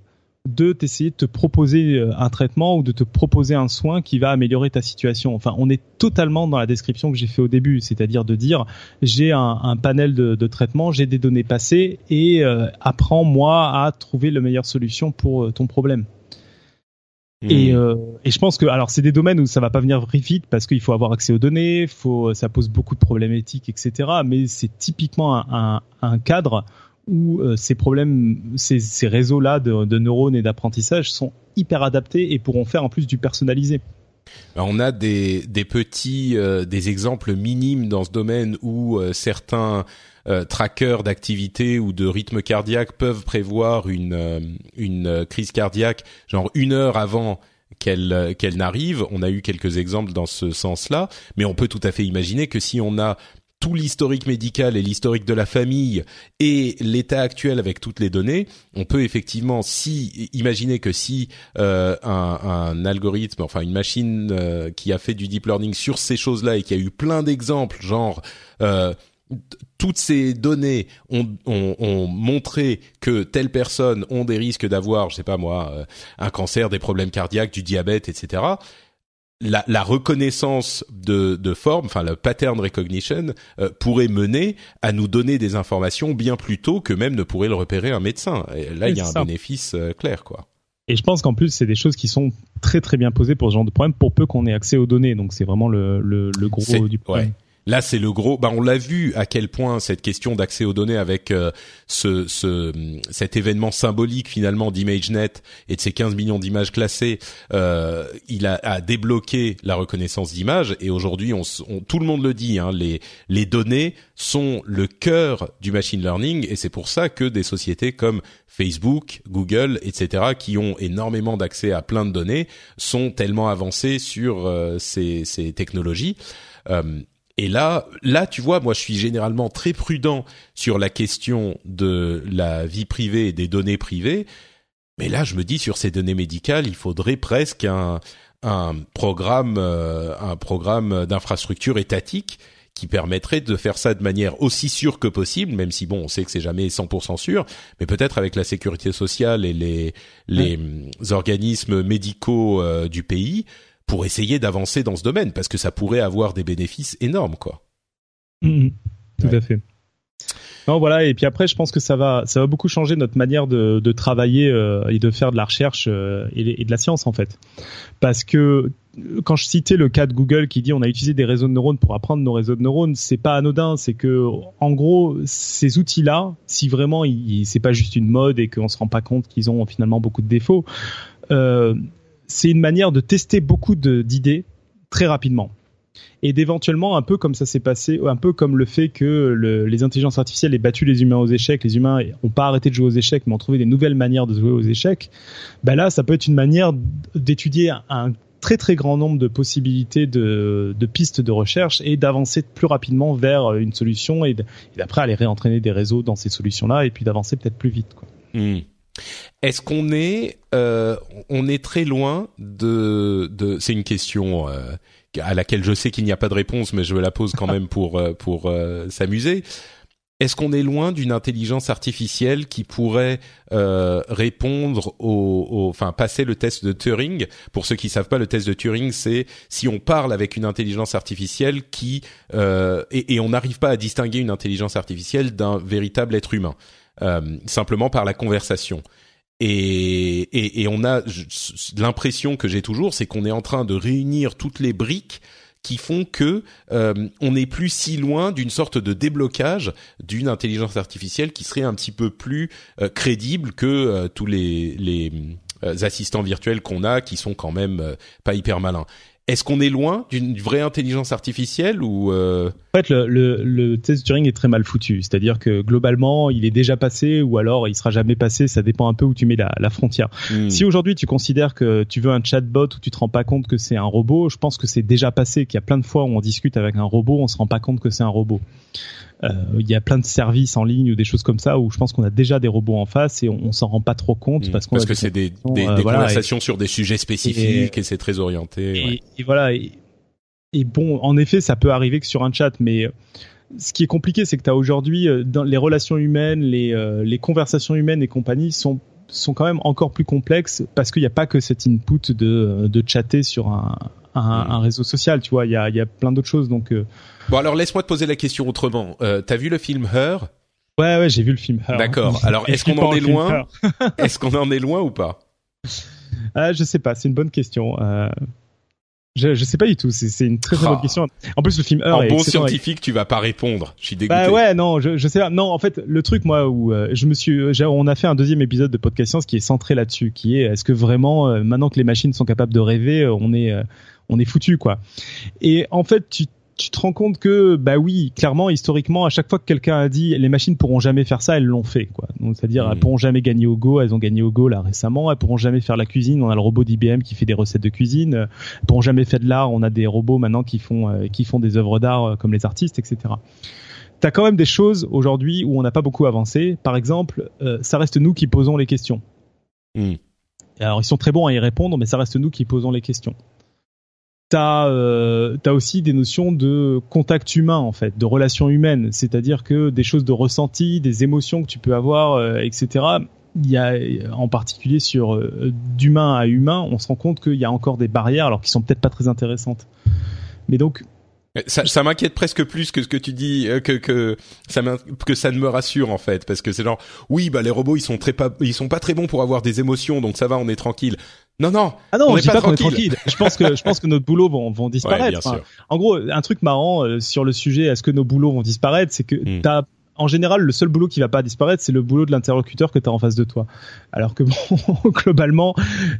de t'essayer de te proposer euh, un traitement ou de te proposer un soin qui va améliorer ta situation. Enfin, on est totalement dans la description que j'ai fait au début, c'est-à-dire de dire j'ai un, panel de, de traitements, j'ai des données passées et euh, apprends-moi à trouver la meilleure solution pour euh, ton problème. Hmm. Et, et, je pense que alors c'est des domaines où ça va pas venir vite parce qu'il faut avoir accès aux données, faut ça pose beaucoup de problématiques, etc. Mais c'est typiquement un, un cadre où euh, ces problèmes, ces, ces réseaux-là de, neurones et d'apprentissage sont hyper adaptés et pourront faire en plus du personnalisé. On a des, des petits, euh, des exemples minimes dans ce domaine où euh, certains trackers d'activité ou de rythme cardiaque peuvent prévoir une, une crise cardiaque, genre une heure avant qu'elle qu'elle n'arrive. On a eu quelques exemples dans ce sens-là, mais on peut tout à fait imaginer que si on a tout l'historique médical et l'historique de la famille et l'état actuel avec toutes les données, on peut effectivement si imaginer que si euh, un, un, algorithme, enfin une machine euh, qui a fait du deep learning sur ces choses-là et qui a eu plein d'exemples, genre euh, toutes ces données ont, ont, ont, montré que telles personnes ont des risques d'avoir, je sais pas moi, euh, un cancer, des problèmes cardiaques, du diabète, etc la, la, reconnaissance de, de forme, enfin le pattern recognition, euh, pourrait mener à nous donner des informations bien plus tôt que même ne pourrait le repérer un médecin. Et là, il y a un bénéfice euh, clair, quoi. Et je pense qu'en plus, c'est des choses qui sont très très bien posées pour ce genre de problème, pour peu qu'on ait accès aux données. Donc c'est vraiment le, le, le gros du problème. Là, c'est le gros. Bah, on l'a vu à quel point cette question d'accès aux données avec euh, ce, ce, cet événement symbolique finalement d'ImageNet et de ces 15 millions d'images classées, euh, il a, a, débloqué la reconnaissance d'images. Et aujourd'hui, on, tout le monde le dit, hein, les, les données sont le cœur du machine learning, et c'est pour ça que des sociétés comme Facebook, Google, etc., qui ont énormément d'accès à plein de données, sont tellement avancées sur euh, ces, ces technologies. Et là, là, tu vois, moi, je suis généralement très prudent sur la question de la vie privée et des données privées. Mais là, je me dis sur ces données médicales, il faudrait presque un, un programme, euh, un programme d'infrastructure étatique qui permettrait de faire ça de manière aussi sûre que possible, même si bon, on sait que c'est jamais 100% sûr, mais peut-être avec la sécurité sociale et les les organismes médicaux euh, du pays, pour essayer d'avancer dans ce domaine parce que ça pourrait avoir des bénéfices énormes quoi. Mmh, tout à fait. Non, voilà. Et puis après, je pense que ça va, ça va beaucoup changer notre manière de, de travailler euh, et de faire de la recherche euh, et, de la science en fait. Parce que quand je citais le cas de Google qui dit on a utilisé des réseaux de neurones pour apprendre nos réseaux de neurones, c'est pas anodin. C'est que en gros, ces outils-là, si vraiment c'est pas juste une mode et qu'on se rend pas compte qu'ils ont finalement beaucoup de défauts, euh, c'est une manière de tester beaucoup d'idées très rapidement et d'éventuellement un peu comme ça s'est passé, un peu comme le fait que les intelligences artificielles aient battu les humains aux échecs, les humains n'ont pas arrêté de jouer aux échecs, mais ont trouvé des nouvelles manières de jouer aux échecs. Ben là, ça peut être une manière d'étudier un très très grand nombre de possibilités de, pistes de recherche et d'avancer plus rapidement vers une solution et d'après aller réentraîner des réseaux dans ces solutions-là et puis d'avancer peut-être plus vite. Quoi. Hmm. Est-ce qu'on est, euh, on est très loin de, de c'est une question euh, à laquelle je sais qu'il n'y a pas de réponse, mais je la pose quand même pour euh, pour s'amuser. Est-ce qu'on est loin d'une intelligence artificielle qui pourrait répondre au, enfin passer le test de Turing? Pour ceux qui savent pas, le test de Turing, c'est si on parle avec une intelligence artificielle qui et, et on n'arrive pas à distinguer une intelligence artificielle d'un véritable être humain. Simplement par la conversation. Et, et, et on a l'impression que j'ai toujours, c'est qu'on est en train de réunir toutes les briques qui font que euh, on n'est plus si loin d'une sorte de déblocage d'une intelligence artificielle qui serait un petit peu plus euh, crédible que euh, tous les, les assistants virtuels qu'on a, qui sont quand même pas hyper malins. Est-ce qu'on est loin d'une vraie intelligence artificielle ou euh... En fait, le, le, le, test Turing est très mal foutu. C'est-à-dire que globalement, il est déjà passé ou alors il sera jamais passé. Ça dépend un peu où tu mets la, la frontière. Hmm. Si aujourd'hui tu considères que tu veux un chatbot où tu te rends pas compte que c'est un robot, je pense que c'est déjà passé. Qu'il y a plein de fois où on discute avec un robot, on se rend pas compte que c'est un robot. Euh, il y a plein de services en ligne ou des choses comme ça où je pense qu'on a déjà des robots en face et on, on s'en rend pas trop compte hmm. parce, parce que c'est des, des, euh, conversations sur des sujets spécifiques et, c'est très orienté. Et, voilà. Et, bon, en effet, ça peut arriver que sur un chat, mais ce qui est compliqué, c'est que tu as aujourd'hui euh, dans les relations humaines, les, les conversations humaines et compagnie sont sont quand même encore plus complexes parce qu'il n'y a pas que cet input de, de chatter sur un, un, un réseau social, tu vois, il y a, y a plein d'autres choses. Donc, Bon alors laisse-moi te poser la question autrement. Euh, T'as vu le film Her? Ouais ouais j'ai vu le film Her. D'accord. Alors est-ce qu'on en est loin? Est-ce qu'on en est loin ou pas? Euh, Je sais pas. C'est une bonne question. Euh... Je, je sais pas du tout. C'est une très très bonne ah. question. En plus, le film Her. En bon scientifique, tu vas pas répondre. Je suis dégoûté. Bah ouais, non, je, je sais pas. Non, en fait, le truc, moi, où euh, je me suis, on a fait un deuxième épisode de podcast science qui est centré là-dessus, qui est est-ce que vraiment, euh, maintenant que les machines sont capables de rêver, on est, on est foutu, quoi. Et en fait, tu tu te rends compte que bah oui, clairement historiquement à chaque fois que quelqu'un a dit les machines pourront jamais faire ça, elles l'ont fait quoi. Donc c'est-à-dire elles mmh. pourront jamais gagner au Go, elles ont gagné au Go là récemment, elles pourront jamais faire la cuisine, on a le robot d'IBM qui fait des recettes de cuisine, elles pourront jamais faire de l'art, on a des robots maintenant qui font euh, qui font des œuvres d'art euh, comme les artistes etc. T'as quand même des choses aujourd'hui où on n'a pas beaucoup avancé. Par exemple, euh, ça reste nous qui posons les questions. Mmh. Alors ils sont très bons à y répondre, mais ça reste nous qui posons les questions t'as euh, aussi des notions de contact humain en fait, de relations humaines, c'est-à-dire que des choses de ressenti, des émotions que tu peux avoir, euh, etc. Il y a en particulier sur euh, d'humain à humain, on se rend compte qu'il y a encore des barrières, alors qui sont peut-être pas très intéressantes. Mais donc ça, ça m'inquiète presque plus que ce que tu dis euh, que que ça que ça ne me rassure en fait parce que c'est genre oui bah les robots ils sont très pas ils sont pas très bons pour avoir des émotions donc ça va on est tranquille non, non. Ah non, on, pas, qu'on est tranquille. Je pense que je pense que nos boulots vont vont disparaître. en gros, un truc marrant euh, sur le sujet est-ce que nos boulots vont disparaître, c'est que hmm. t'as en général, le seul boulot qui va pas disparaître, c'est le boulot de l'interlocuteur que tu as en face de toi. Alors que bon, globalement,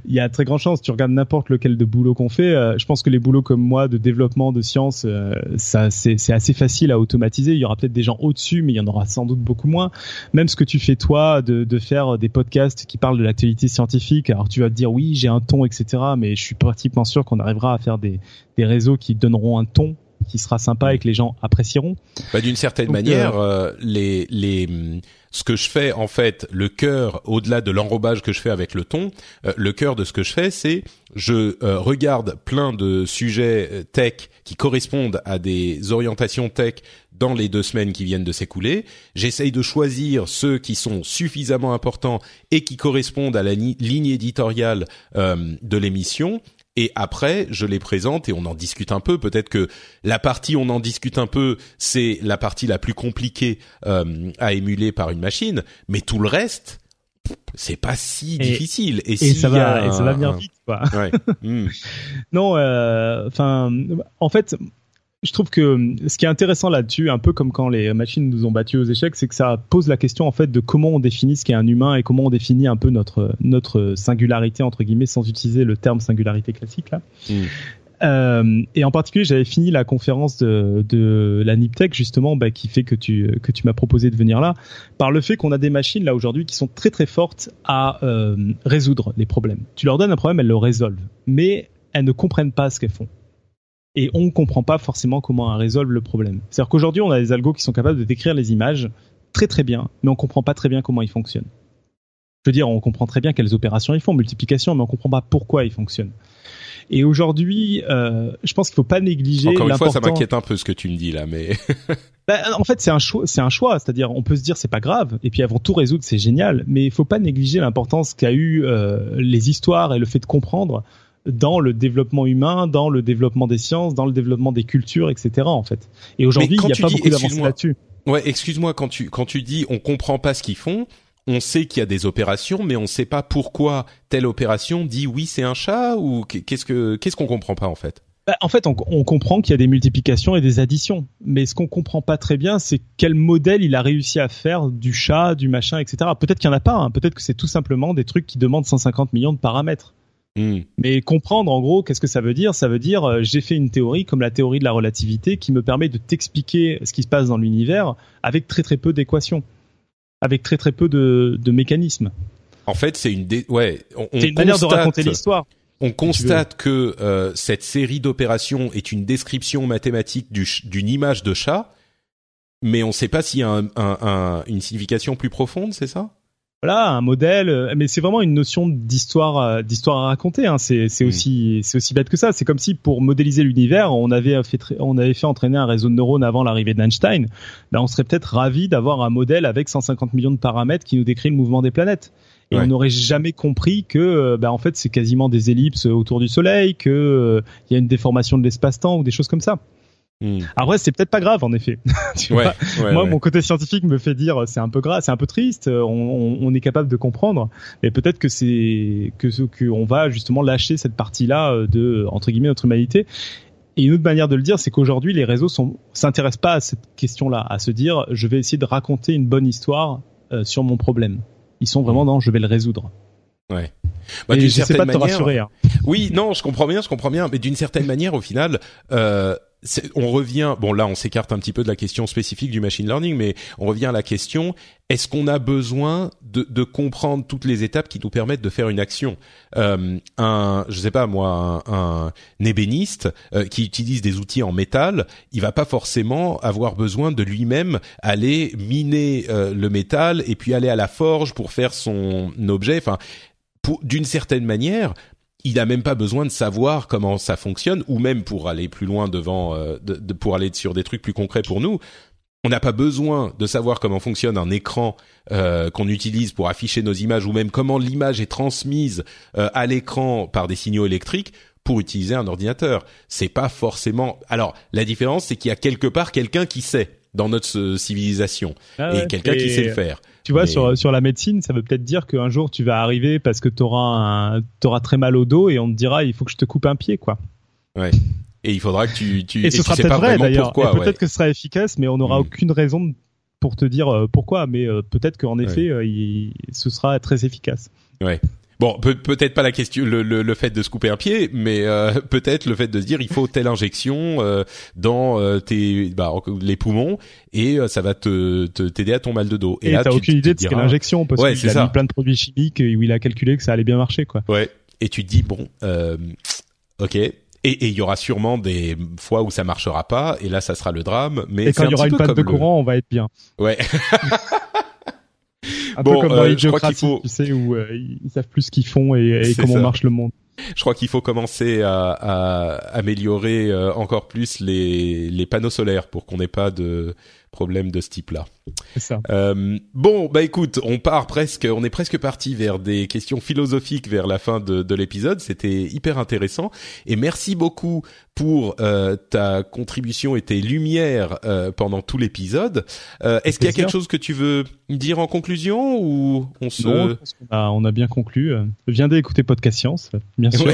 il y a très grande chance. Tu regardes n'importe lequel de boulot qu'on fait. Euh, je pense que les boulots comme moi de développement de sciences, euh, ça c'est assez facile à automatiser. Il y aura peut-être des gens au-dessus, mais il y en aura sans doute beaucoup moins. Même ce que tu fais toi, de, de faire des podcasts qui parlent de l'actualité scientifique. Alors tu vas te dire oui, j'ai un ton, etc. Mais je suis pratiquement sûr qu'on arrivera à faire des, des réseaux qui donneront un ton qui sera sympa et que les gens apprécieront. Bah, d'une certaine manière, euh, euh, les les ce que je fais en fait, le cœur au-delà de l'enrobage que je fais avec le ton, euh, le cœur de ce que je fais, c'est je regarde plein de sujets tech qui correspondent à des orientations tech dans les deux semaines qui viennent de s'écouler. J'essaye de choisir ceux qui sont suffisamment importants et qui correspondent à la ligne éditoriale de l'émission et après je les présente et on en discute un peu. Peut-être que la partie on en discute un peu, c'est la partie la plus compliquée euh, à émuler par une machine, mais tout le reste, c'est pas si difficile. Et, ça va, et ça va venir vite, quoi. Ouais. Hmm. non, euh, enfin, en fait, je trouve que hum, ce qui est intéressant là-dessus, un peu comme quand les machines nous ont battus aux échecs, c'est que ça pose la question en fait de comment on définit ce qu'est un humain et comment on définit un peu notre notre singularité entre guillemets sans utiliser le terme singularité classique là. Hmm. Euh, et en particulier, j'avais fini la conférence de, de la Niptech justement, bah, qui fait que tu que tu m'as proposé de venir là, par le fait qu'on a des machines là aujourd'hui qui sont très très fortes à euh, résoudre les problèmes. Tu leur donnes un problème, elles le résolvent, mais elles ne comprennent pas ce qu'elles font et on ne comprend pas forcément comment elles résolvent le problème. C'est-à-dire qu'aujourd'hui, on a des algos qui sont capables de décrire les images très très bien, mais on comprend pas très bien comment ils fonctionnent. Je veux dire, on comprend très bien quelles opérations ils font, multiplication, mais on comprend pas pourquoi ils fonctionnent. Et aujourd'hui, euh, je pense qu'il faut pas négliger. Encore une fois, ça m'inquiète un peu ce que tu me dis là, mais. bah, en fait, c'est un choix. C'est un choix, c'est-à-dire, on peut se dire c'est pas grave, et puis avant tout résoudre, c'est génial, mais il faut pas négliger l'importance qu'a eu euh, les histoires et le fait de comprendre dans le développement humain, dans le développement des sciences, dans le développement des cultures, etc. En fait. Et aujourd'hui, il n'y a pas beaucoup d'avancées là-dessus. Ouais, excuse-moi quand tu quand tu dis on comprend pas ce qu'ils font, on sait qu'il y a des opérations, mais on sait pas pourquoi telle opération dit oui c'est un chat ou qu'est-ce que qu'est-ce qu'on comprend pas en fait? Bah, en fait, on, on comprend qu'il y a des multiplications et des additions, mais ce qu'on comprend pas très bien, c'est quel modèle il a réussi à faire du chat, du machin, etc. Peut-être qu'il y en a pas. Hein. Peut-être que c'est tout simplement des trucs qui demandent 150 millions de paramètres. Hmm. Mais comprendre, en gros, qu'est-ce que ça veut dire? Ça veut dire, euh, j'ai fait une théorie comme la théorie de la relativité qui me permet de t'expliquer ce qui se passe dans l'univers avec très très peu d'équations, avec très très peu de, de mécanismes. En fait, c'est une, ouais, on, une manière de raconter l'histoire. On constate que euh, cette série d'opérations est une description mathématique d'une image de chat, mais on ne sait pas s'il y a un, un, une signification plus profonde, c'est ça? Voilà un modèle euh, mais c'est vraiment une notion d'histoire euh, d'histoire à raconter hein. c'est c'est mm. aussi c'est aussi bête que ça. C'est comme si pour modéliser l'univers on avait fait on avait fait entraîner un réseau de neurones avant l'arrivée d'Einstein. Ben on serait peut-être ravi d'avoir un modèle avec 150 millions de paramètres qui nous décrit le mouvement des planètes. Et on n'aurait jamais compris que ben en fait c'est quasiment des ellipses autour du soleil que il y a une déformation de l'espace-temps ou des choses comme ça Hmm. Après, c'est peut-être pas grave, en effet. Moi, mon côté scientifique me fait dire c'est un peu grave, c'est un peu triste. On, on, est capable de comprendre, mais peut-être que c'est que ce qu'on va justement lâcher cette partie-là euh, de entre guillemets notre humanité. Et une autre manière de le dire, c'est qu'aujourd'hui, les réseaux sont s'intéressent pas à cette question-là, à se dire je vais essayer de raconter une bonne histoire euh, sur mon problème. Ils sont vraiment hmm. dans je vais le résoudre. Ouais. Bah, d'une certaine pas manière. Te rassurer, hein. Oui, non, je comprends bien, je comprends bien, mais d'une certaine manière, au final, euh, on revient, bon là on s'écarte un petit peu de la question spécifique du machine learning, mais on revient à la question est-ce qu'on a besoin de, de, comprendre toutes les étapes qui nous permettent de faire une action? Euh, Un, je sais pas moi, un, ébéniste euh, qui utilise des outils en métal, il va pas forcément avoir besoin de lui-même aller miner euh, le métal et puis aller à la forge pour faire son objet. Enfin, d'une certaine manière, il n'a même pas besoin de savoir comment ça fonctionne, ou même pour aller plus loin devant, euh, de, pour aller sur des trucs plus concrets pour nous. On n'a pas besoin de savoir comment fonctionne un écran euh, qu'on utilise pour afficher nos images, ou même comment l'image est transmise euh, à l'écran par des signaux électriques pour utiliser un ordinateur. C'est pas forcément. Alors la différence, c'est qu'il y a quelque part quelqu'un qui sait dans notre civilisation ah et quelqu'un qui sait le faire. Tu vois, sur, sur la médecine, ça veut peut-être dire qu'un jour tu vas arriver parce que tu auras, auras très mal au dos et on te dira il faut que je te coupe un pied, quoi. Ouais. Et il faudra que tu, tu et ce sera peut-être vrai d'ailleurs. Peut-être que ce sera efficace, mais on n'aura mm. aucune raison pour te dire euh, pourquoi. Mais euh, peut-être qu'en effet, euh, il, ce sera très efficace. Ouais. Bon, peut, peut-être pas la question, le, le, le, fait de se couper un pied, mais euh, peut-être le fait de se dire il faut telle injection euh, dans euh, tes bah, les poumons et ça va te t'aider à ton mal de dos. Et, et là, t'as aucune idée de ce qu'est l'injection parce ouais, qu'il a mis plein de produits chimiques où il a calculé que ça allait bien marcher, quoi. Ouais. Et tu te dis bon, ok. Et il y aura sûrement des fois où ça marchera pas, et là ça sera le drame. Mais et quand il y aura une panne de courant, on va être bien. Ouais. Un bon, peu comme dans euh, je crois qu'il faut... tu sais, où euh, ils savent plus ce qu'ils font et, et comment marche le monde. Je crois qu'il faut commencer à, à améliorer euh, encore plus les, les panneaux solaires pour qu'on n'ait pas de problème de ce type-là. Euh, bon, bah écoute, on part presque, on est presque parti vers des questions philosophiques vers la fin de, de l'épisode. C'était hyper intéressant et merci beaucoup pour euh, ta contribution et tes lumières euh, pendant tout l'épisode. Est-ce qu'il y a quelque chose que tu veux dire en conclusion ou on se non, on a bien conclu. Viens d'écouter Podcast Science, bien sûr.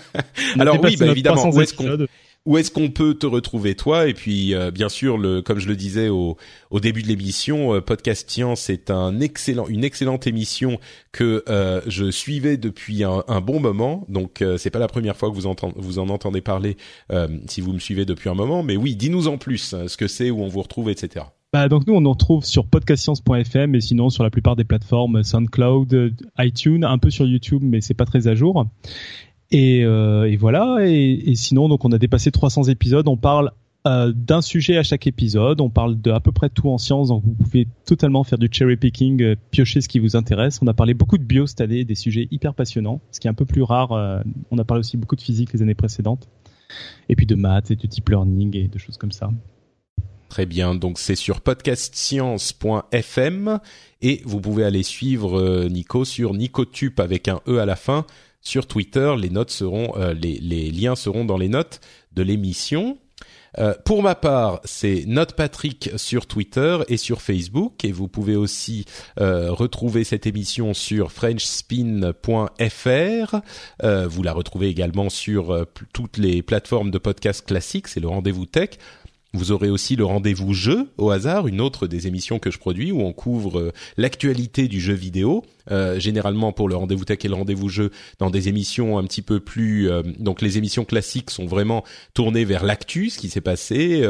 Alors oui, bah évidemment. Où est-ce qu'on où est-ce qu'on peut te retrouver toi? Et puis euh, bien sûr, le, comme je le disais au, au début de l'émission, euh, Podcast Science est un excellent, une excellente émission que euh, je suivais depuis un, bon moment. Donc c'est pas la première fois que vous, entend, vous en entendez parler si vous me suivez depuis un moment. Mais oui, dis-nous en plus ce que c'est, où on vous retrouve, etc. Bah, donc nous on nous retrouve sur podcastscience.fm et sinon sur la plupart des plateformes SoundCloud, iTunes, un peu sur YouTube mais c'est pas très à jour. Et, euh, et voilà. Et, sinon, donc on a dépassé 300 épisodes. On parle euh, d'un sujet à chaque épisode. On parle de à peu près tout en science, donc vous pouvez totalement faire du cherry picking, euh, piocher ce qui vous intéresse. On a parlé beaucoup de bio cette année, des sujets hyper passionnants, ce qui est un peu plus rare. On a parlé aussi beaucoup de physique les années précédentes, et puis de maths et de deep learning et de choses comme ça. Très bien, donc c'est sur podcastscience.fm et vous pouvez aller suivre Nico sur Nicotup avec un E à la fin sur Twitter. Les notes seront, euh, les, liens seront dans les notes de l'émission. Euh, pour ma part, c'est NotePatrick sur Twitter et sur Facebook et vous pouvez aussi euh, retrouver cette émission sur frenchspin.fr. Vous la retrouvez également sur toutes les plateformes de podcast classiques, c'est le rendez-vous tech. Vous aurez aussi le rendez-vous jeu au hasard, une autre des émissions que je produis où on couvre euh, l'actualité du jeu vidéo. Euh, généralement pour le rendez-vous tech et le rendez-vous jeu dans des émissions un petit peu plus euh, donc les émissions classiques sont vraiment tournées vers l'actu ce qui s'est passé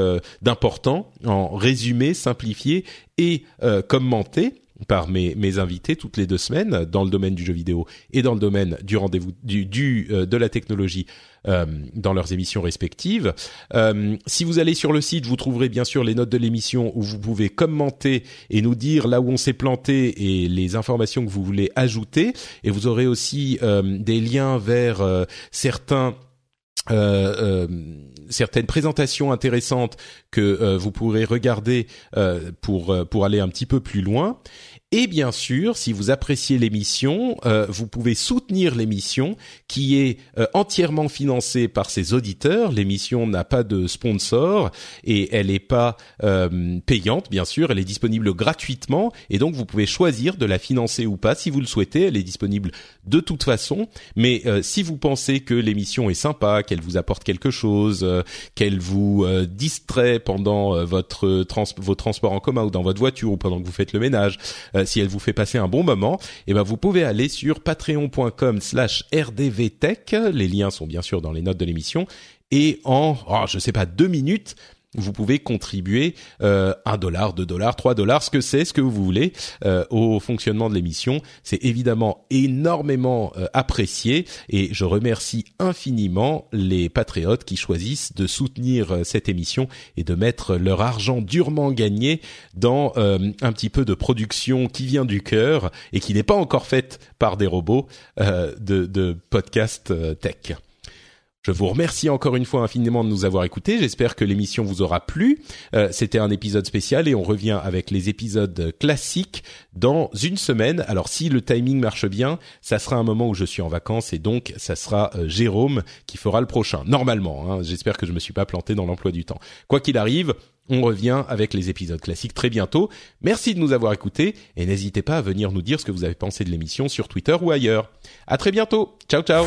d'important en résumé simplifié et commenté par mes, invités toutes les deux semaines dans le domaine du jeu vidéo et dans le domaine du rendez-vous du, euh, de la technologie euh, dans leurs émissions respectives. Euh, si vous allez sur le site, vous trouverez bien sûr les notes de l'émission où vous pouvez commenter et nous dire là où on s'est planté et les informations que vous voulez ajouter. Et vous aurez aussi des liens vers certains euh, certaines présentations intéressantes que vous pourrez regarder pour pour aller un petit peu plus loin et bien sûr, si vous appréciez l'émission, euh, vous pouvez soutenir l'émission qui est euh, entièrement financée par ses auditeurs. L'émission n'a pas de sponsor et elle n'est pas euh, payante, bien sûr. Elle est disponible gratuitement et donc vous pouvez choisir de la financer ou pas si vous le souhaitez. Elle est disponible de toute façon. Mais si vous pensez que l'émission est sympa, qu'elle vous apporte quelque chose, qu'elle vous distrait pendant votre trans vos transports en commun ou dans votre voiture ou pendant que vous faites le ménage, euh, si elle vous fait passer un bon moment, eh ben vous pouvez aller sur patreon.com/slash rdvtech. Les liens sont bien sûr dans les notes de l'émission. Et en, oh, je sais pas, deux minutes, vous pouvez contribuer euh, un dollar, deux dollars, trois dollars, ce que c'est, ce que vous voulez euh, au fonctionnement de l'émission. C'est évidemment énormément euh, apprécié et je remercie infiniment les patriotes qui choisissent de soutenir cette émission et de mettre leur argent durement gagné dans un petit peu de production qui vient du cœur et qui n'est pas encore faite par des robots de podcast tech. Je vous remercie encore une fois infiniment de nous avoir écoutés. J'espère que l'émission vous aura plu. Euh, C'était un épisode spécial et on revient avec les épisodes classiques dans une semaine. Alors si le timing marche bien, ça sera un moment où je suis en vacances et donc ça sera euh, Jérôme qui fera le prochain. Normalement, hein. j'espère que je me suis pas planté dans l'emploi du temps. Quoi qu'il arrive, on revient avec les épisodes classiques très bientôt. Merci de nous avoir écoutés et n'hésitez pas à venir nous dire ce que vous avez pensé de l'émission sur Twitter ou ailleurs. À très bientôt. Ciao ciao.